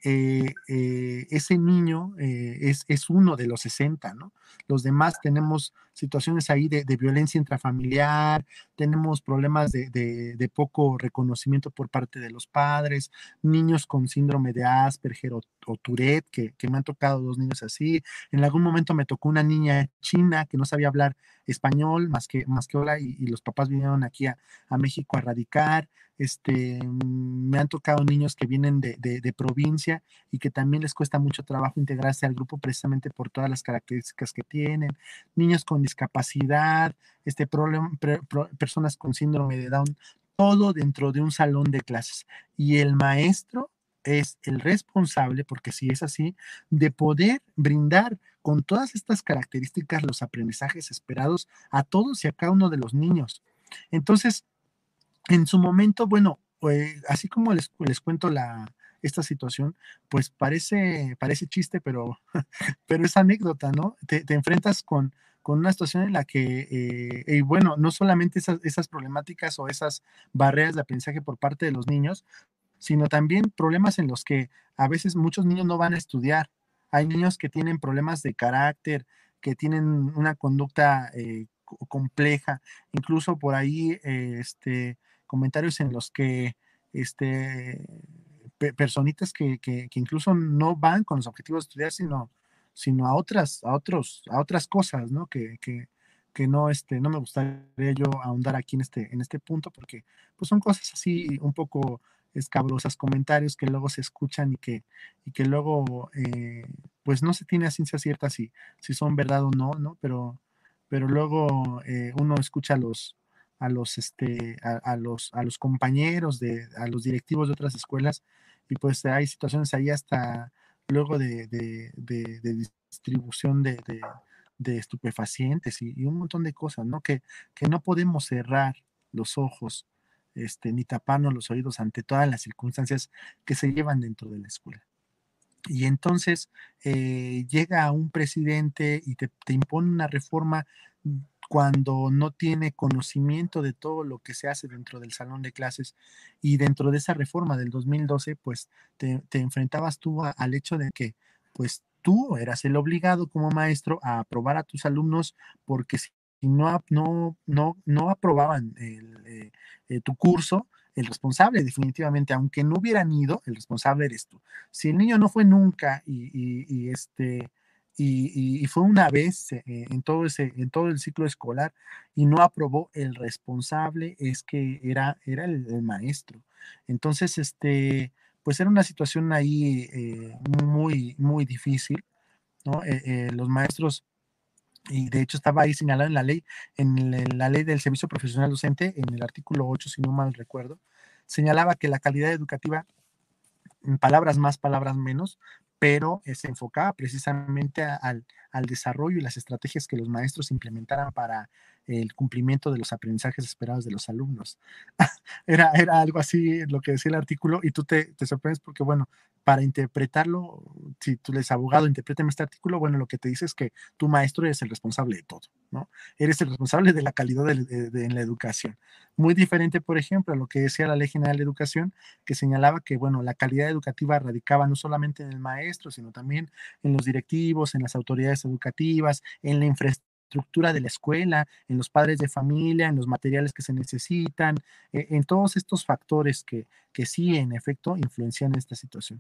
eh, eh, ese niño es, es, uno de los 60, ¿no? Los demás tenemos situaciones ahí de, violencia intrafamiliar, tenemos problemas de, de, poco reconocimiento por parte de los padres, niños con síndrome de Asperger o, Tourette, que, que, me han tocado dos niños así. En algún momento me tocó una niña china que no sabía hablar español más que, más que hola y, los papás vinieron aquí a, a México a radicar este, mm, me han tocado niños que vienen de, de, provincia y que también les cuesta mucho trabajo integrarse al grupo precisamente por todas las características que tienen, niños con discapacidad, este, personas con síndrome de Down, todo dentro de un salón de clases. Y el maestro es el responsable, porque si es así, de poder brindar con todas estas características los aprendizajes esperados a todos y a cada uno de los niños. Entonces, en su momento, bueno, pues, así como les, les cuento la, esta situación, pues parece, parece chiste, pero, pero es anécdota, ¿no? Te, enfrentas con, con, una situación en la que, eh, y bueno, no solamente esas, problemáticas o esas barreras de aprendizaje por parte de los niños, sino también problemas en los que a veces muchos niños no van a estudiar. Hay niños que tienen problemas de carácter, que tienen una conducta eh, compleja, incluso por ahí, este, comentarios en los que este, personitas que, que, incluso no van con los objetivos de estudiar, sino, sino a otras, a otros, a otras cosas, ¿no? Que, que, que no, este, no me gustaría yo ahondar aquí en este, en este punto, porque pues son cosas así un poco escabrosas, comentarios que luego se escuchan y que, y que luego eh, pues no se tiene a ciencia cierta si, si son verdad o no, ¿no? Pero, pero luego eh, uno escucha los, a los, este, a, los, a los compañeros, de, a los directivos de otras escuelas, y pues hay situaciones ahí hasta luego de, distribución de, estupefacientes y, un montón de cosas, ¿no? Que, que no podemos cerrar los ojos este, ni taparnos los oídos ante todas las circunstancias que se llevan dentro de la escuela. Y entonces eh, llega un presidente y te, te, impone una reforma cuando no tiene conocimiento de todo lo que se hace dentro del salón de clases y dentro de esa reforma del 2012, pues te, enfrentabas tú al hecho de que pues tú eras el obligado como maestro a aprobar a tus alumnos porque si no, no, no, no aprobaban eh, eh, tu curso, el responsable definitivamente, aunque no hubieran ido, el responsable eres tú. Si el niño no fue nunca y este y, fue una vez eh, en, todo ese, en todo el ciclo escolar y no aprobó el responsable, es que era, era el, maestro. Entonces, este, pues era una situación ahí eh, muy, muy difícil. Eh, los maestros, y de hecho estaba ahí señalado en la ley, en la ley del servicio profesional docente, en el artículo 8, si no mal recuerdo, señalaba que la calidad educativa palabras más, palabras menos, pero se enfocaba precisamente al, desarrollo y las estrategias que los maestros implementaran para el cumplimiento de los aprendizajes esperados de los alumnos. era, era algo así lo que decía el artículo y tú te, te sorprendes porque, bueno, para interpretarlo, si tú eres abogado, interprétame este artículo, bueno, lo que te dice es que tu maestro eres el responsable de todo, ¿no? Eres el responsable de la calidad de, en la educación. Muy diferente, por ejemplo, a lo que decía la Ley General de Educación, que señalaba que, bueno, la calidad educativa radicaba no solamente en el maestro, sino también en los directivos, en las autoridades educativas, en la infraestructura de la escuela, en los padres de familia, en los materiales que se necesitan, eh, en todos estos factores que, que sí, en efecto, influencian esta situación.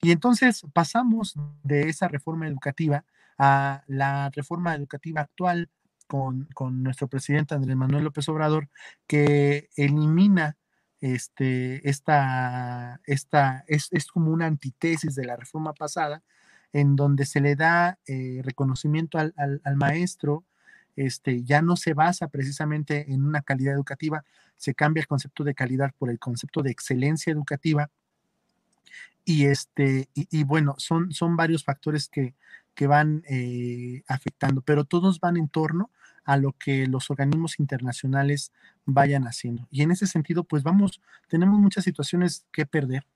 Y entonces pasamos de esa reforma educativa a la reforma educativa actual con, nuestro presidente Andrés Manuel López Obrador, que elimina este, esta, esta es, como una antítesis de la reforma pasada, en donde se le da eh, reconocimiento al, maestro, este, ya no se basa precisamente en una calidad educativa, se cambia el concepto de calidad por el concepto de excelencia educativa y, este, y, bueno, son, son varios factores que, que van eh, afectando, pero todos van en torno a lo que los organismos internacionales vayan haciendo. Y en ese sentido, pues vamos, tenemos muchas situaciones que perder.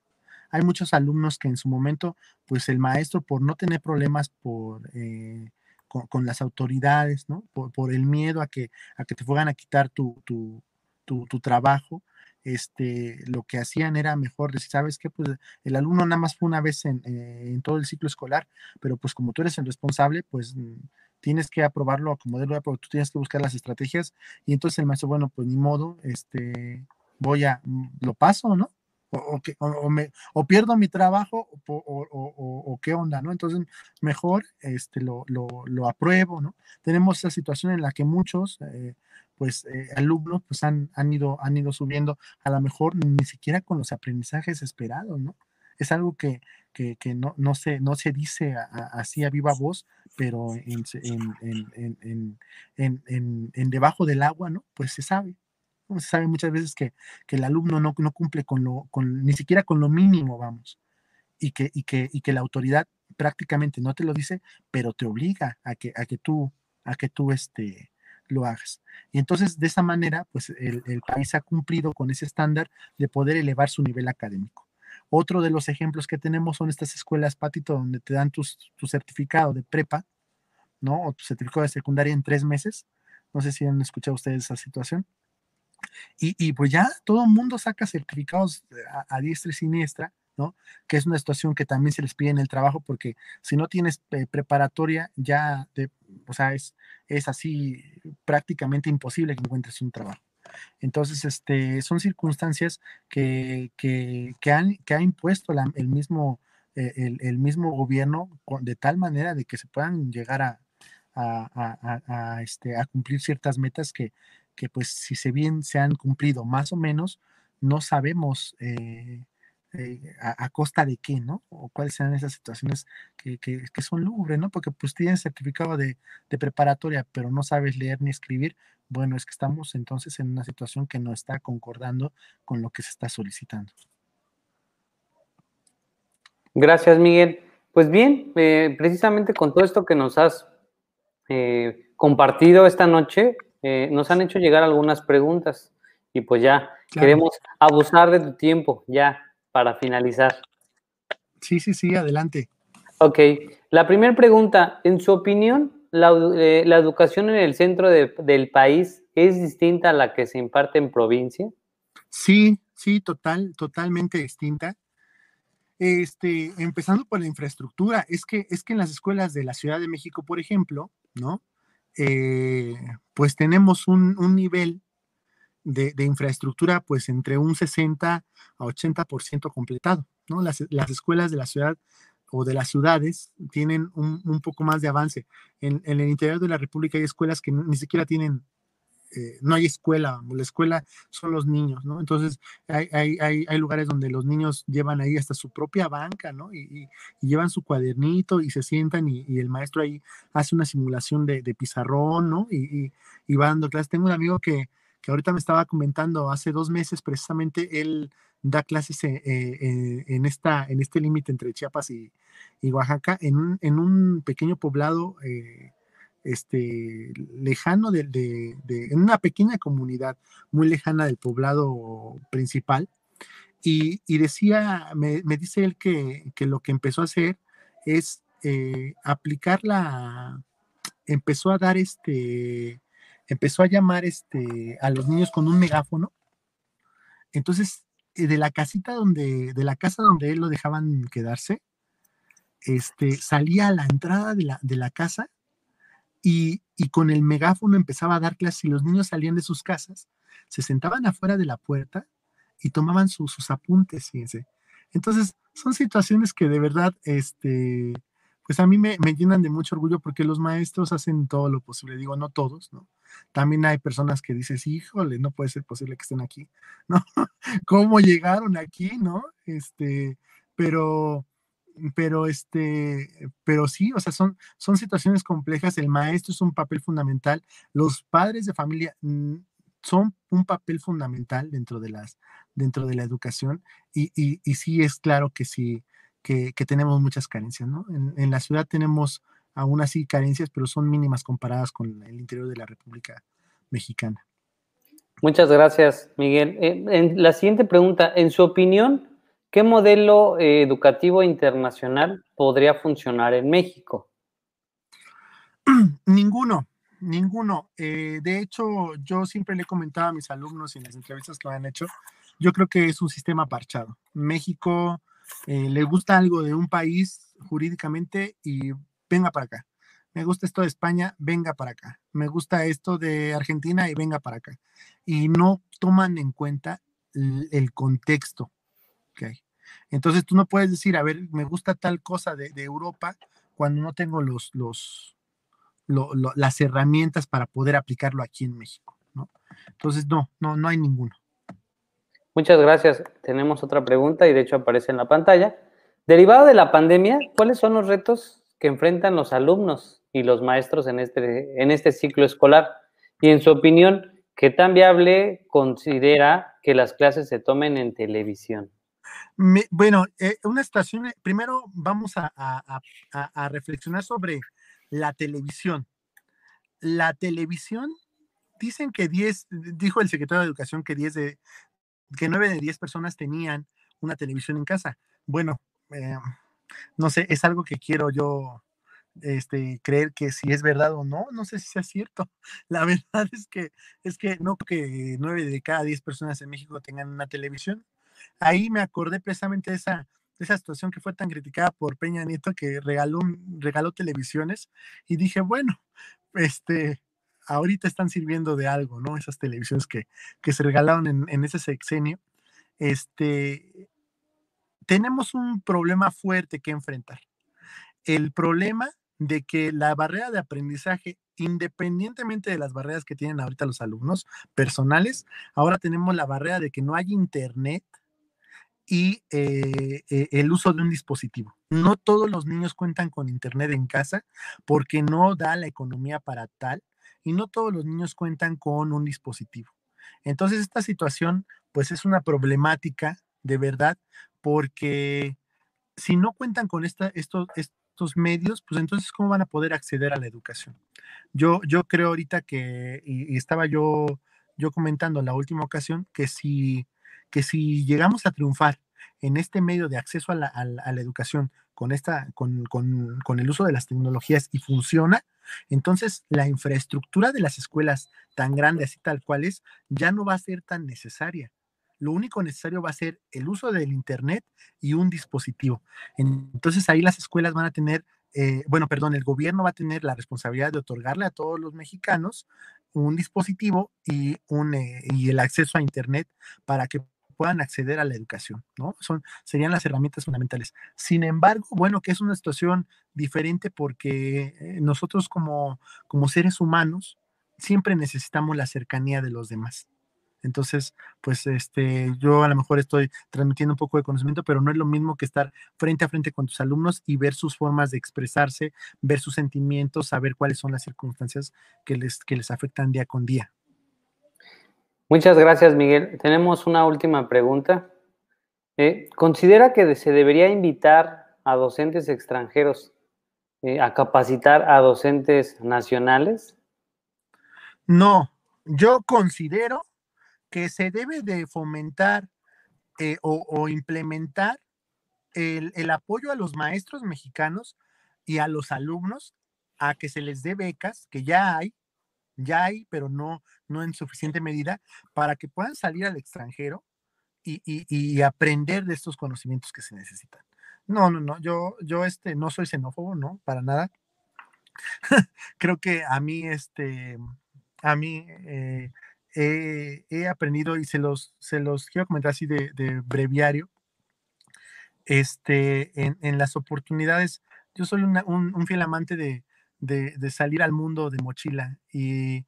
Hay muchos alumnos que en su momento, pues el maestro, por no tener problemas por, eh, con, las autoridades, ¿no? Por, el miedo a que, a que te fueran a quitar tu, tu, tu, tu trabajo, este, lo que hacían era mejor decir, ¿sabes qué? Pues el alumno nada más fue una vez en, eh, en todo el ciclo escolar, pero pues como tú eres el responsable, pues mm, tienes que aprobarlo como porque tú tienes que buscar las estrategias y entonces el maestro, bueno, pues ni modo, este, voy a, mm, lo paso, ¿no? O, o, me, o pierdo mi trabajo o, qué onda, ¿no? Entonces, mejor este, lo, lo, lo, apruebo, ¿no? Tenemos esa situación en la que muchos, eh, pues, eh, alumnos, pues, han, han, ido, han ido subiendo, a lo mejor ni siquiera con los aprendizajes esperados, ¿no? Es algo que, que, que no, no, se, no se dice así a viva voz, pero en, en, en, en, debajo del agua, ¿no? Pues se sabe. Se sabe muchas veces que, que el alumno no, no, cumple con lo, con, ni siquiera con lo mínimo, vamos, y que, y que, y que la autoridad prácticamente no te lo dice, pero te obliga a que, a que tú, a que tú este, lo hagas. Y entonces, de esa manera, pues el, el país ha cumplido con ese estándar de poder elevar su nivel académico. Otro de los ejemplos que tenemos son estas escuelas, Patito, donde te dan tu certificado de prepa, ¿no? O tu certificado de secundaria en tres meses. No sé si han escuchado ustedes esa situación. Y, pues ya todo el mundo saca certificados a, diestra y siniestra, ¿no? Que es una situación que también se les pide en el trabajo porque si no tienes eh, preparatoria, ya, o sea, es, es así prácticamente imposible que encuentres un trabajo. Entonces, este, son circunstancias que, que, que han, que ha impuesto el, mismo, eh, el, el, mismo gobierno de tal manera de que se puedan llegar a, a, a, este, a cumplir ciertas metas que, que, pues, si se bien se han cumplido más o menos, no sabemos eh, eh, a, costa de qué, ¿no? O cuáles sean esas situaciones que, que, son lúgubres, ¿no? Porque pues tienes certificado de, de, preparatoria, pero no sabes leer ni escribir, bueno, es que estamos entonces en una situación que no está concordando con lo que se está solicitando. Gracias, Miguel. Pues bien, eh, precisamente con todo esto que nos has compartido esta noche, eh, nos han hecho llegar algunas preguntas y pues ya queremos abusar de tu tiempo ya para finalizar. Sí, sí, sí, adelante. Ok, la primera pregunta, en su opinión, eh, la, educación en el centro del país es distinta a la que se imparte en provincia? Sí, sí, total, totalmente distinta. Este, empezando por la infraestructura, es que, es que en las escuelas de la Ciudad de México, por ejemplo, ¿no? Eh, pues tenemos un, nivel de, infraestructura pues entre un 60 a 80% completado, ¿no? Las, las, escuelas de la ciudad o de las ciudades tienen un, un poco más de avance. En, el interior de la República hay escuelas que ni siquiera tienen, eh, no hay escuela, la escuela son los niños, ¿no? Entonces hay, hay, hay, lugares donde los niños llevan ahí hasta su propia banca, ¿no? Y, llevan su cuadernito y se sientan y, el maestro ahí hace una simulación de, de pizarrón, ¿no? Y, va dando clases. Tengo un amigo que, que ahorita me estaba comentando hace dos meses precisamente él da clases eh, eh, en, esta, en este límite entre Chiapas y, Oaxaca, en un, en un, pequeño poblado eh, este, lejano de, en una pequeña comunidad muy lejana del poblado principal. Y, y decía, me, me, dice él que, que, lo que empezó a hacer es aplicar la, empezó a dar este, empezó a llamar este, a los niños con un megáfono. Entonces eh, de la casita donde, de la casa donde él lo dejaban quedarse, este, salía a la entrada de la, de la casa y, con el megáfono empezaba a dar clases y los niños salían de sus casas, se sentaban afuera de la puerta y tomaban sus apuntes, fíjense. Entonces, son situaciones que de verdad, este, pues a mí me, me, llenan de mucho orgullo porque los maestros hacen todo lo posible, digo, no todos, ¿no? También hay personas que dices, híjole, no puede ser posible que estén aquí, ¿no? ¿Cómo llegaron aquí, no? Este, pero, pero este, pero sí, o sea, son, son situaciones complejas, el maestro es un papel fundamental, los padres de familia mm, son un papel fundamental dentro de las, dentro de la educación, y, y, y sí es claro que sí, que, que tenemos muchas carencias, ¿no? En, la ciudad tenemos aún así carencias, pero son mínimas comparadas con el interior de la República Mexicana. Muchas gracias, Miguel. Eh, en la siguiente pregunta, en su opinión, ¿qué modelo eh, educativo internacional podría funcionar en México? Ninguno, ninguno. Eh, de hecho, yo siempre le he comentado a mis alumnos en las entrevistas que me han hecho yo creo que es un sistema parchado. México eh, le gusta algo de un país jurídicamente y venga para acá. Me gusta esto de España, venga para acá. Me gusta esto de Argentina y venga para acá. Y no toman en cuenta el, contexto que hay. Entonces tú no puedes decir, a ver, me gusta tal cosa de, Europa cuando no tengo los, los, las herramientas para poder aplicarlo aquí en México. ¿no? Entonces, no, no, no hay ninguno. Muchas gracias. Tenemos otra pregunta y de hecho aparece en la pantalla. Derivado de la pandemia, ¿cuáles son los retos que enfrentan los alumnos y los maestros en este, en este ciclo escolar? Y en su opinión, ¿qué tan viable considera que las clases se tomen en televisión? Bueno, eh, una estación, primero vamos a, a reflexionar sobre la televisión. La televisión, dicen que 10, dijo el secretario de Educación que 10 de, que 9 de 10 personas tenían una televisión en casa. Bueno, eh, no sé, es algo que quiero yo este, creer que si es verdad o no, no sé si sea cierto. La verdad es que, es que no que 9 de cada 10 personas en México tengan una televisión. Ahí me acordé precisamente de esa, esa situación que fue tan criticada por Peña Nieto que regaló, regaló televisiones y dije, bueno, este, ahorita están sirviendo de algo, ¿no? Esas televisiones que, se regalaron en, ese sexenio. Este, tenemos un problema fuerte que enfrentar. El problema de que la barrera de aprendizaje, independientemente de las barreras que tienen ahorita los alumnos personales, ahora tenemos la barrera de que no hay internet y eh, eh, el uso de un dispositivo. No todos los niños cuentan con internet en casa porque no da la economía para tal y no todos los niños cuentan con un dispositivo. Entonces, esta situación, pues es una problemática de verdad, porque si no cuentan con esta, estos, estos medios, pues entonces, ¿cómo van a poder acceder a la educación? Yo, yo creo ahorita que, y, estaba yo, yo comentando en la última ocasión, que si, que si llegamos a triunfar en este medio de acceso a la, a la educación con, esta, con, con, con el uso de las tecnologías y funciona, entonces, la infraestructura de las escuelas tan grande así tal cual es, ya no va a ser tan necesaria. Lo único necesario va a ser el uso del Internet y un dispositivo. Entonces, ahí las escuelas van a tener, eh, bueno, perdón, el gobierno va a tener la responsabilidad de otorgarle a todos los mexicanos un dispositivo y, un, eh, y el acceso a Internet para que puedan acceder a la educación, ¿no? Son, serían las herramientas fundamentales. Sin embargo, bueno, que es una situación diferente porque eh, nosotros como, como seres humanos siempre necesitamos la cercanía de los demás. Entonces, pues este, yo a lo mejor estoy transmitiendo un poco de conocimiento, pero no es lo mismo que estar frente a frente con tus alumnos y ver sus formas de expresarse, ver sus sentimientos, saber cuáles son las circunstancias que les, que les afectan día con día. Muchas gracias, Miguel. Tenemos una última pregunta. Eh, ¿Considera que se debería invitar a docentes extranjeros eh, a capacitar a docentes nacionales? No, yo considero que se debe de fomentar eh, o, implementar el, el apoyo a los maestros mexicanos y a los alumnos a que se les dé becas, que ya hay, ya hay, pero no, no en suficiente medida, para que puedan salir al extranjero y, aprender de estos conocimientos que se necesitan. No, no, no, yo, yo este, no soy xenófobo, no, para nada. Creo que a mí, este, a mí eh, he, aprendido y se los, se los quiero comentar así de, breviario. Este, en, las oportunidades, yo soy un, fiel amante de, de, salir al mundo de mochila y,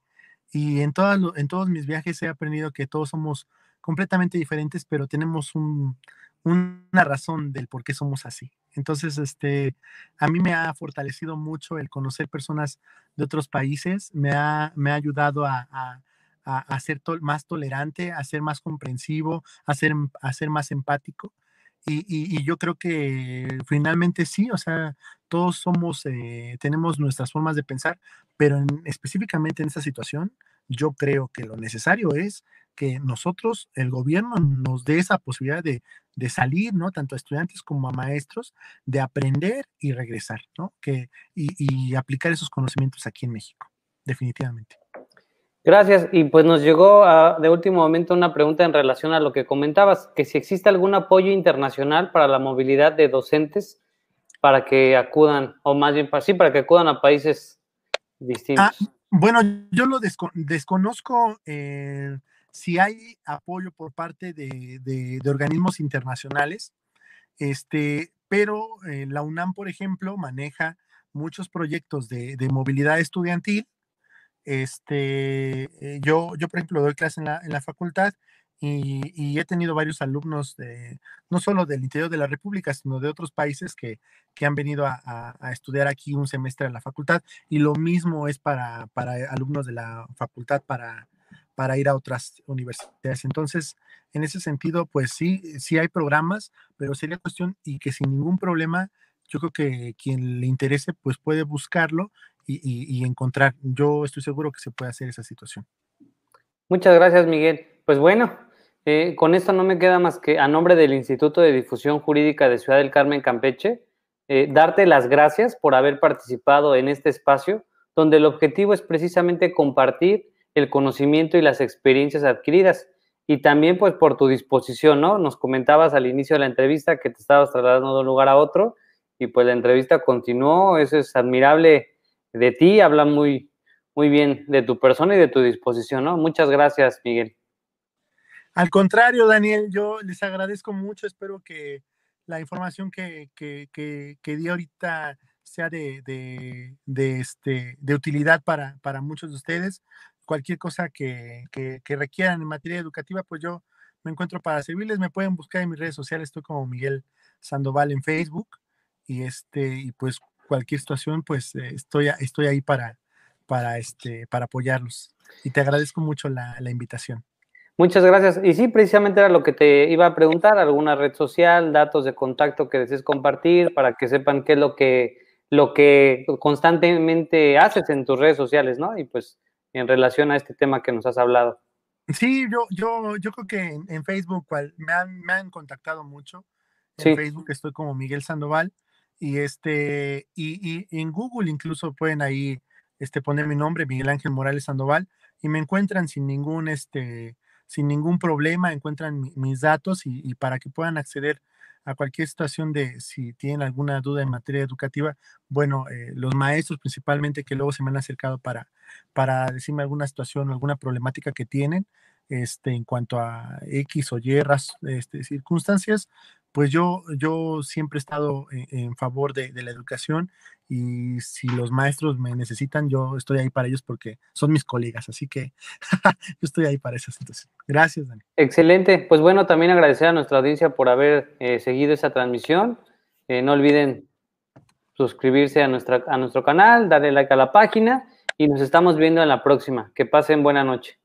y en, en todos mis viajes he aprendido que todos somos completamente diferentes, pero tenemos una razón del por qué somos así. Entonces, este, a mí me ha fortalecido mucho el conocer personas de otros países, me ha, me ha ayudado a, a, a, ser más tolerante, a ser más comprensivo, a ser, a ser más empático. Y, yo creo que finalmente sí, o sea, todos somos, eh, tenemos nuestras formas de pensar, pero específicamente en esta situación, yo creo que lo necesario es que nosotros, el gobierno, nos dé esa posibilidad de, salir, ¿no? Tanto a estudiantes como a maestros, de aprender y regresar, ¿no? Que, y, y aplicar esos conocimientos aquí en México, definitivamente. Gracias. Y pues nos llegó de último momento una pregunta en relación a lo que comentabas, que si existe algún apoyo internacional para la movilidad de docentes para que acudan, o más bien para, sí, para que acudan a países distintos. Ah, bueno, yo lo desconozco eh, si hay apoyo por parte de, organismos internacionales, este, pero eh, la UNAM, por ejemplo, maneja muchos proyectos de, movilidad estudiantil. Este, eh, yo, yo, por ejemplo, doy clase en la, en la facultad y, he tenido varios alumnos de, no solo del interior de la República, sino de otros países que, han venido a, estudiar aquí un semestre en la facultad. Y lo mismo es para, para alumnos de la facultad para, para ir a otras universidades. Entonces, en ese sentido, pues sí, sí hay programas, pero sería cuestión y que sin ningún problema, yo creo que quien le interese, pues puede buscarlo y, y encontrar. Yo estoy seguro que se puede hacer esa situación. Muchas gracias, Miguel. Pues bueno, eh, con esto no me queda más que a nombre del Instituto de Difusión Jurídica de Ciudad del Carmen Campeche, eh, darte las gracias por haber participado en este espacio, donde el objetivo es precisamente compartir el conocimiento y las experiencias adquiridas. Y también pues por tu disposición, ¿no? Nos comentabas al inicio de la entrevista que te estabas trasladando de un lugar a otro y pues la entrevista continuó, eso es admirable de ti, habla muy, muy bien de tu persona y de tu disposición, ¿no? Muchas gracias, Miguel. Al contrario, Daniel, yo les agradezco mucho, espero que la información que, que, di ahorita sea de, de, este, de utilidad para, para, muchos de ustedes. Cualquier cosa que, requieran en materia educativa, pues yo me encuentro para servirles. Me pueden buscar en mis redes sociales, estoy como Miguel Sandoval en Facebook. Y este, y pues cualquier situación, pues eh, estoy, estoy ahí para, para, este, para apoyarlos. Y te agradezco mucho la, la invitación. Muchas gracias. Y sí, precisamente era lo que te iba a preguntar, alguna red social, datos de contacto que desees compartir para que sepan qué es lo que, lo que constantemente haces en tus redes sociales, ¿no? Y pues en relación a este tema que nos has hablado. Sí, yo, yo, yo creo que en, Facebook me, han, me han contactado mucho. En Facebook estoy como Miguel Sandoval y este y, y, en Google incluso pueden ahí este poner mi nombre Miguel Ángel Morales Sandoval y me encuentran sin ningún este sin ningún problema, encuentran mis datos y, para que puedan acceder a cualquier situación de si tienen alguna duda en materia educativa, bueno, eh, los maestros principalmente que luego se me han acercado para, para decirme alguna situación, alguna problemática que tienen, este, en cuanto a X o Y este, circunstancias, pues yo, yo siempre he estado en, favor de, la educación y si los maestros me necesitan, yo estoy ahí para ellos porque son mis colegas, así que yo estoy ahí para esa situación. Gracias, Dani. Excelente. Pues bueno, también agradecer a nuestra audiencia por haber eh, seguido esa transmisión. Eh, no olviden suscribirse a, nuestra, a nuestro canal, darle like a la página y nos estamos viendo en la próxima. Que pasen buena noche.